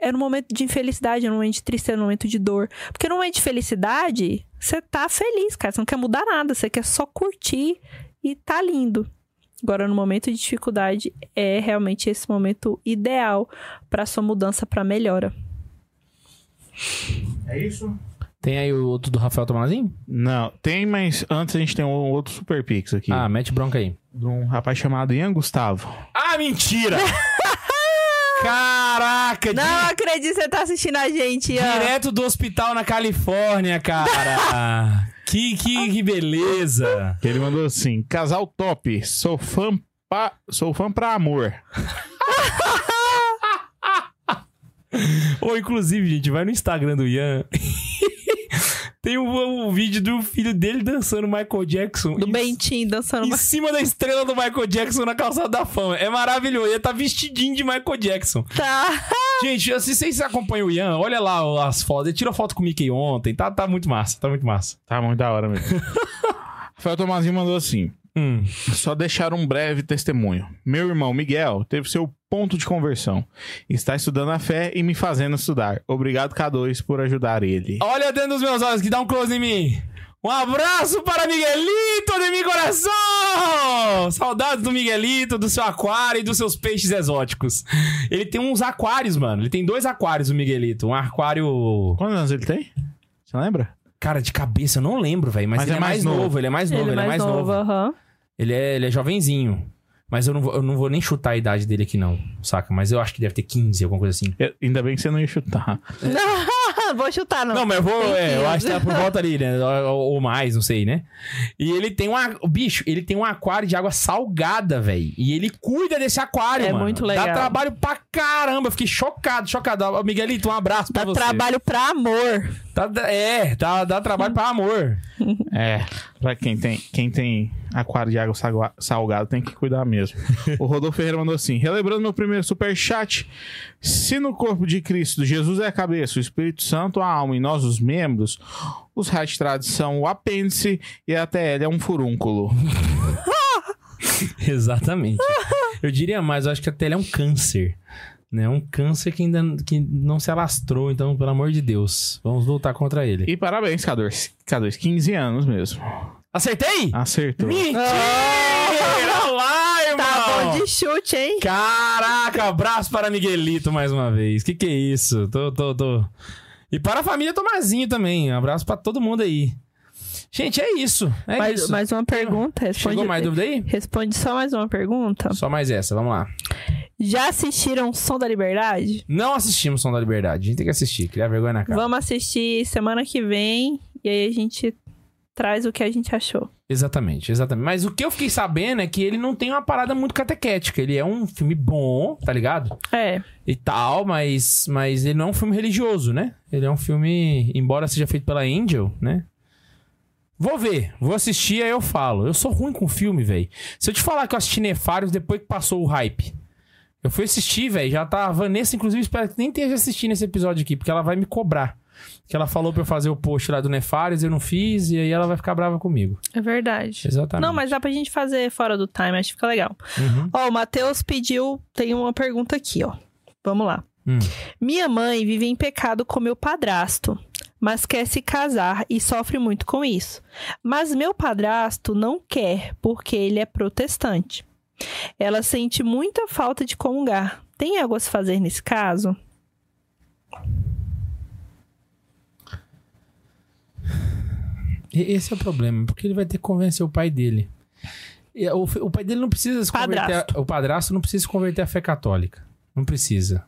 É no momento de infelicidade, é no momento de tristeza, é no momento de dor. Porque no momento de felicidade, você tá feliz, cara. Você não quer mudar nada, você quer só curtir e tá lindo. Agora, no momento de dificuldade, é realmente esse momento ideal para sua mudança para melhora. É isso? Tem aí o outro do Rafael Tomazinho? Não, tem, mas antes a gente tem um outro Super Pix aqui. Ah, mete bronca aí. De um rapaz chamado Ian Gustavo. Ah, mentira! *laughs* Caraca! Não acredito que você tá assistindo a gente, Ian. Direto do hospital na Califórnia, cara. *laughs* que, que, que beleza. Ele mandou assim: Casal top, sou fã, pa... sou fã pra amor. *laughs* Ou, inclusive, gente, vai no Instagram do Ian. *laughs* Tem um, um vídeo do filho dele dançando Michael Jackson. Do Bentinho dançando Em cima da estrela do Michael Jackson na calçada da fama. É maravilhoso. Ele tá vestidinho de Michael Jackson. Tá. *laughs* Gente, se vocês acompanham o Ian, olha lá as fotos. Ele tirou foto com o Mickey ontem. Tá, tá muito massa, tá muito massa. Tá muito da hora mesmo. *laughs* Rafael Tomazinho mandou assim: Hum. Só deixar um breve testemunho. Meu irmão Miguel teve seu ponto de conversão. Está estudando a fé e me fazendo estudar. Obrigado, K2, por ajudar ele. Olha dentro dos meus olhos que dá um close em mim. Um abraço para Miguelito de meu coração! Saudades do Miguelito, do seu aquário e dos seus peixes exóticos. Ele tem uns aquários, mano. Ele tem dois aquários, o Miguelito. Um aquário. Quantos anos ele tem? Você lembra? Cara, de cabeça eu não lembro, velho. Mas, Mas ele é é mais mais novo. novo. Ele é mais novo, ele, é mais novo. aham. Ele é, ele é jovenzinho. Mas eu não, vou, eu não vou nem chutar a idade dele aqui, não, saca? Mas eu acho que deve ter 15, alguma coisa assim. Eu- ainda bem que você não ia chutar. *laughs* Vou chutar, não. Não, mas eu vou. É, eu 15. acho que tá por volta ali, né? Ou, ou mais, não sei, né? E ele tem um. Bicho, ele tem um aquário de água salgada, velho. E ele cuida desse aquário, É mano. muito legal. Dá trabalho pra caramba. Eu Fiquei chocado, chocado. Miguelito, um abraço pra Dá você. trabalho pra amor. Tá- é, dá, dá trabalho pra amor. *laughs* É, pra quem tem, quem tem aquário de água salga- salgada tem que cuidar mesmo. *laughs* o Rodolfo Ferreira mandou assim: relembrando meu primeiro superchat, se no corpo de Cristo Jesus é a cabeça, o Espírito Santo a alma e nós os membros, os registrados são o apêndice e a TL é um furúnculo. *laughs* Exatamente. eu diria mais, eu acho que a tela é um câncer. Né? Um câncer que ainda que não se alastrou, então, pelo amor de Deus. Vamos lutar contra ele. E parabéns, K2. K2, 15 anos mesmo. Acertei? Acertou. Mentira! Olha lá, irmão! Tá bom de chute, hein? Caraca, abraço para Miguelito mais uma vez. Que que é isso? Tô, tô, tô. E para a família Tomazinho também. Abraço para todo mundo aí. Gente, é isso. É mais, isso. mais uma pergunta. Responde, Chegou mais dúvida aí? responde só mais uma pergunta. Só mais essa, vamos lá. Já assistiram Som da Liberdade? Não assistimos Som da Liberdade. A gente tem que assistir, criar vergonha na cara. Vamos assistir semana que vem e aí a gente traz o que a gente achou. Exatamente, exatamente. Mas o que eu fiquei sabendo é que ele não tem uma parada muito catequética. Ele é um filme bom, tá ligado? É, E tal, mas, mas ele não é um filme religioso, né? Ele é um filme, embora seja feito pela Angel, né? Vou ver, vou assistir, aí eu falo. Eu sou ruim com filme, velho. Se eu te falar que eu assisti Nefários depois que passou o hype. Eu fui assistir, velho. Já tá. A Vanessa, inclusive, espero que nem esteja assistindo esse episódio aqui, porque ela vai me cobrar. Que ela falou pra eu fazer o post lá do Nefários, eu não fiz, e aí ela vai ficar brava comigo. é verdade. Exatamente. Não, mas dá pra gente fazer fora do time, acho que fica legal. Uhum. Ó, o Matheus pediu, tem uma pergunta aqui, ó. Vamos lá. Hum. Minha mãe vive em pecado com meu padrasto, mas quer se casar e sofre muito com isso. Mas meu padrasto não quer, porque ele é protestante. Ela sente muita falta de comungar. Tem algo a se fazer nesse caso? Esse é o problema, porque ele vai ter que convencer o pai dele. O, o pai dele não precisa se converter. Padrasto. a- o padrasto não precisa se converter à fé católica. Não precisa.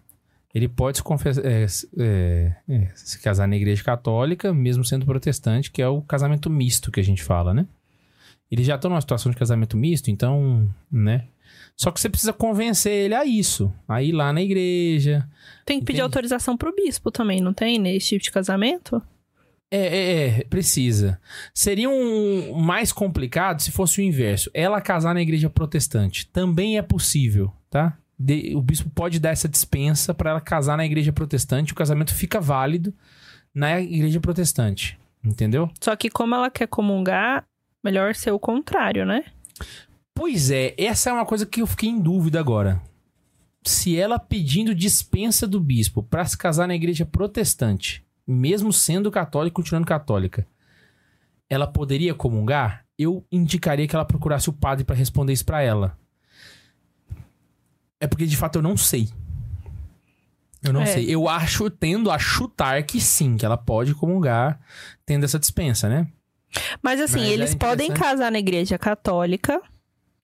Ele pode se, é, é, é, se casar na igreja católica, mesmo sendo protestante, que é o casamento misto que a gente fala, né? Eles já estão numa situação de casamento misto, então, né? Só que você precisa convencer ele a isso. A ir lá na igreja, Tem que pedir Entendi. autorização pro bispo também, não tem? Nesse tipo de casamento? É, é, é, precisa. Seria um mais complicado se fosse o inverso. Ela casar na igreja protestante. Também é possível, tá? De- o bispo pode dar essa dispensa para ela casar na igreja protestante. O casamento fica válido na igreja protestante. Entendeu? Só que como ela quer comungar, melhor ser o contrário, né? Pois é, essa é uma coisa que eu fiquei em dúvida agora. Se ela pedindo dispensa do bispo para se casar na igreja protestante, mesmo sendo católica, continuando católica, ela poderia comungar? Eu indicaria que ela procurasse o padre para responder isso para ela. É porque de fato eu não sei. Eu não É. sei. Eu acho, tendo a chutar que sim, que ela pode comungar tendo essa dispensa, né? Mas assim, Mas é eles podem interessante. casar na igreja católica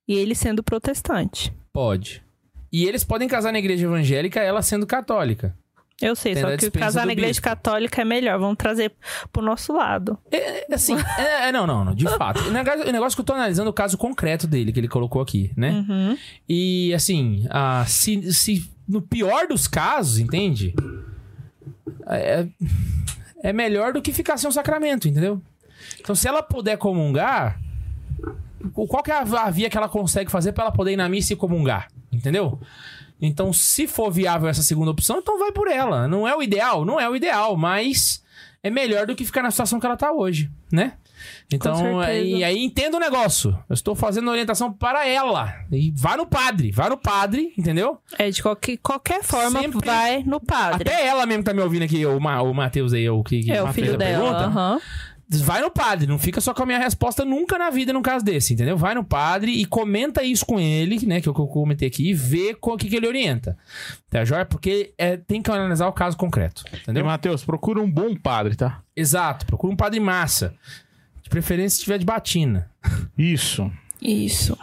e ele sendo protestante. Pode. E eles podem casar na igreja evangélica, ela sendo católica. Eu sei, Tendo só que casar na igreja católica é melhor. Vamos trazer pro nosso lado. É, assim, *laughs* é, é, não, não, não, de fato. O negócio, o negócio que eu tô analisando é o caso concreto dele, que ele colocou aqui, né? Uhum. E, assim, ah, se, se no pior dos casos, entende? É, é melhor do que ficar sem um sacramento, entendeu? Então, se ela puder comungar, qual que é a, via que ela consegue fazer pra ela poder ir na missa e comungar? Entendeu? Então, se for viável essa segunda opção, então vai por ela. Não é o ideal? Não é o ideal, mas é melhor do que ficar na situação que ela tá hoje, né? Então, e aí entenda o negócio. Eu estou fazendo orientação para ela. E vai no padre, vai no padre, entendeu? É, de qualquer, qualquer forma, Sempre- vai no padre. Até ela mesmo que tá me ouvindo aqui, o, Ma, o Matheus aí, o que que é o fez filho a dela. pergunta. aham. Vai no padre, não fica só com a minha resposta nunca na vida num caso desse, entendeu? Vai no padre e comenta isso com ele, né, que eu, que eu comentei aqui, e vê com o que, que ele orienta. Tá, joia? Porque é, tem que analisar o caso concreto, E, entendeu? Matheus, procura um bom padre, tá? Exato, procura um padre massa. De preferência se tiver de batina. Isso. Isso.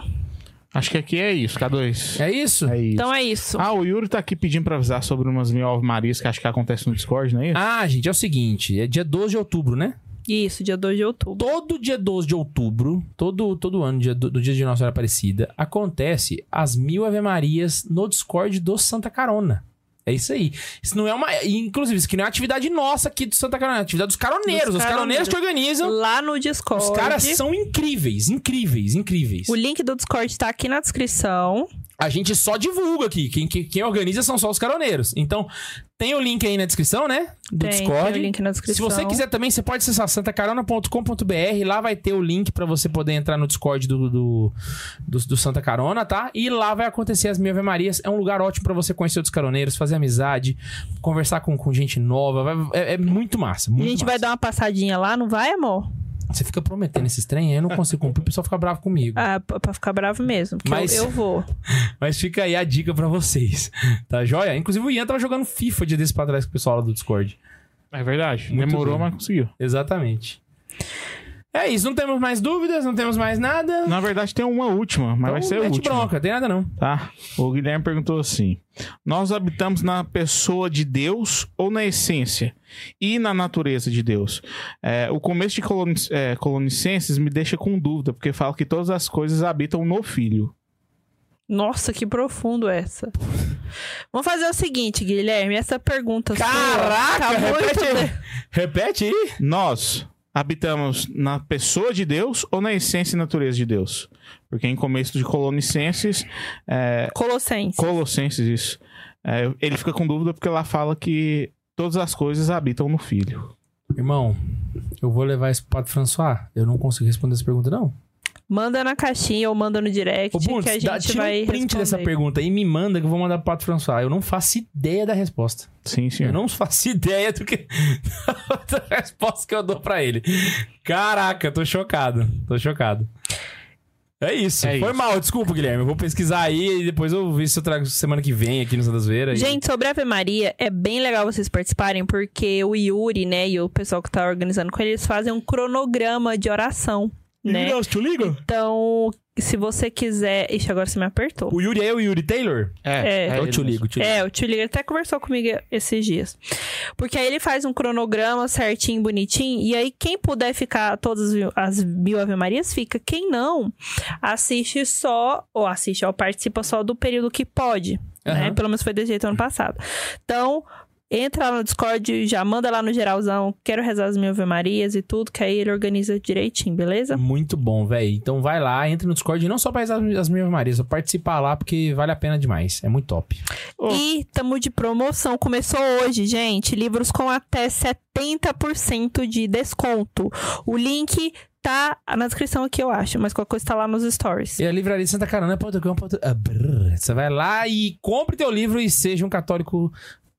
Acho que aqui é isso, K2. É isso? É isso. Então é isso. Ah, o Yuri tá aqui pedindo pra avisar sobre umas mil Ave Marias que acho que acontece no Discord, não é isso? Ah, gente, é o seguinte, é dia 12 de outubro, né? Isso, dia 2 de outubro. Todo dia 12 de outubro, todo, todo ano, dia do, do dia de Nossa Senhora Aparecida, acontece as mil Ave Marias no Discord do Santa Carona. É isso aí. Isso não é uma. Inclusive, isso aqui não é atividade nossa aqui do Santa Carona, é atividade dos caroneiros. Dos os caroneiros caroneiros. que organizam. Lá no Discord. Os caras são incríveis, incríveis, incríveis. O link do Discord tá aqui na descrição. A gente só divulga aqui. Quem, quem, quem organiza são só os caroneiros. Então, tem o link aí na descrição, né? Do Tem, Discord. tem o link na Se descrição. você quiser também, você pode acessar santacarona.com.br. Lá vai ter o link pra você poder entrar no Discord do, do, do, do Santa Carona, tá? E lá vai acontecer as Mil Ave Marias. É um lugar ótimo pra você conhecer outros caroneiros, fazer amizade, conversar com, com gente nova. Vai- é, é muito massa. A Muito gente vai massa. dar uma passadinha lá, não vai, amor? Você fica prometendo esses trem, aí eu não consigo cumprir, o pessoal fica bravo comigo. Ah, pra ficar bravo mesmo. Porque Mas- eu, eu vou. *laughs* Mas fica aí a dica pra vocês, tá joia? Inclusive o Ian tava jogando FIFA dia desse pra trás com o pessoal lá do Discord. É verdade. Muito Demorou, bem. mas conseguiu. Exatamente. É isso, não temos mais dúvidas, não temos mais nada. Na verdade, tem uma última, mas vai ser a última. bronca, tem nada não. Tá? O Guilherme perguntou assim: Nós habitamos na pessoa de Deus ou na essência? E na natureza de Deus? É, o começo de coloni é, Colonicenses me deixa com dúvida, porque fala que todas as coisas habitam no Filho. Nossa, que profundo essa. Vamos fazer o seguinte, Guilherme. Essa pergunta sua Caraca, tá muito repete de- Repete aí. Nós habitamos na pessoa de Deus ou na essência e natureza de Deus? Porque em começo de Colonicenses, é, Colossenses. Colossenses, isso. É, ele fica com dúvida porque lá fala que todas as coisas habitam no Filho. Irmão, eu vou levar isso pro Padre François. Eu não consigo responder essa pergunta, não. Manda na caixinha ou manda no direct Ô, Bundes, que a gente dá- tira vai um print responder. dessa pergunta e me manda que eu vou mandar pro Padre François. Eu não faço ideia da resposta. Sim, senhor. Eu não faço ideia do que... *laughs* da resposta que eu dou pra ele. Caraca, tô chocado. Tô chocado. É isso. É Foi isso. mal, desculpa, Guilherme. Eu vou pesquisar aí e depois eu vejo se eu trago semana que vem aqui no Santas Veiras. Gente, sobre a Ave Maria, é bem legal vocês participarem, porque o Yuri, né, e o pessoal que tá organizando com ele, eles fazem um cronograma de oração, né? Então, se você quiser... Ixi, agora você me apertou. O Yuri é o Yuri Taylor? É. eu ele te mesmo. ligo, te ligo. É, o tio ele até conversou comigo esses dias. Porque aí ele faz um cronograma certinho, bonitinho. E aí, quem puder ficar todas as mil- Ave Marias, fica. Quem não, assiste só, ou assiste, ou participa só do período que pode. Né? Aham. Pelo menos foi desse jeito ano passado. Então, entra lá no Discord, já manda lá no geralzão. Quero rezar as mil Ave Marias e tudo, que aí ele organiza direitinho, beleza? Muito bom, velho. Então vai lá, entra no Discord, não só pra rezar as minhas Marias, só participar lá, porque vale a pena demais. É muito top. Oh. E tamo de promoção. Começou hoje, gente. Livros com até 70% de desconto. O link tá na descrição aqui, eu acho. Mas qualquer coisa tá lá nos stories. E a livraria Santa Carona.com. Ah, brrr. Você vai lá e compre teu livro e seja um católico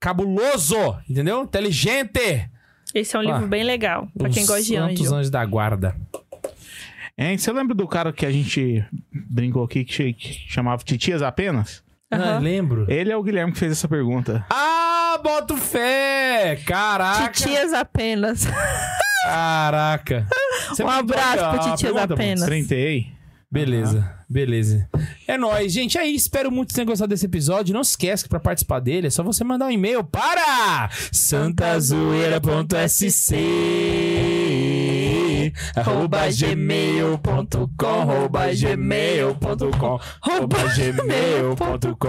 cabuloso, entendeu? Inteligente. Esse é um Ah, livro bem legal. Pra quem Os gosta de anjo. Anjos da Guarda. Hein, você lembra do cara que a gente brincou aqui que, que chamava Titias apenas? Ah, Aham. lembro. Ele é o Guilherme que fez essa pergunta. Ah, boto fé! Caraca! Titias apenas. Caraca! *laughs* Você Um abraço pro a Titias apenas. Bundes? Beleza, beleza. É nóis, gente. Aí, espero muito que tenham gostado desse episódio. Não se esquece que pra participar dele é só você mandar um e-mail para santazoeira.sc arroba gmail.com arroba gmail.com arroba gmail.com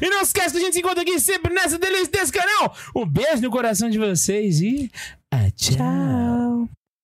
E não esquece que a gente se encontra aqui sempre nessa delícia desse canal. Um beijo no coração de vocês e... ah. Tchau.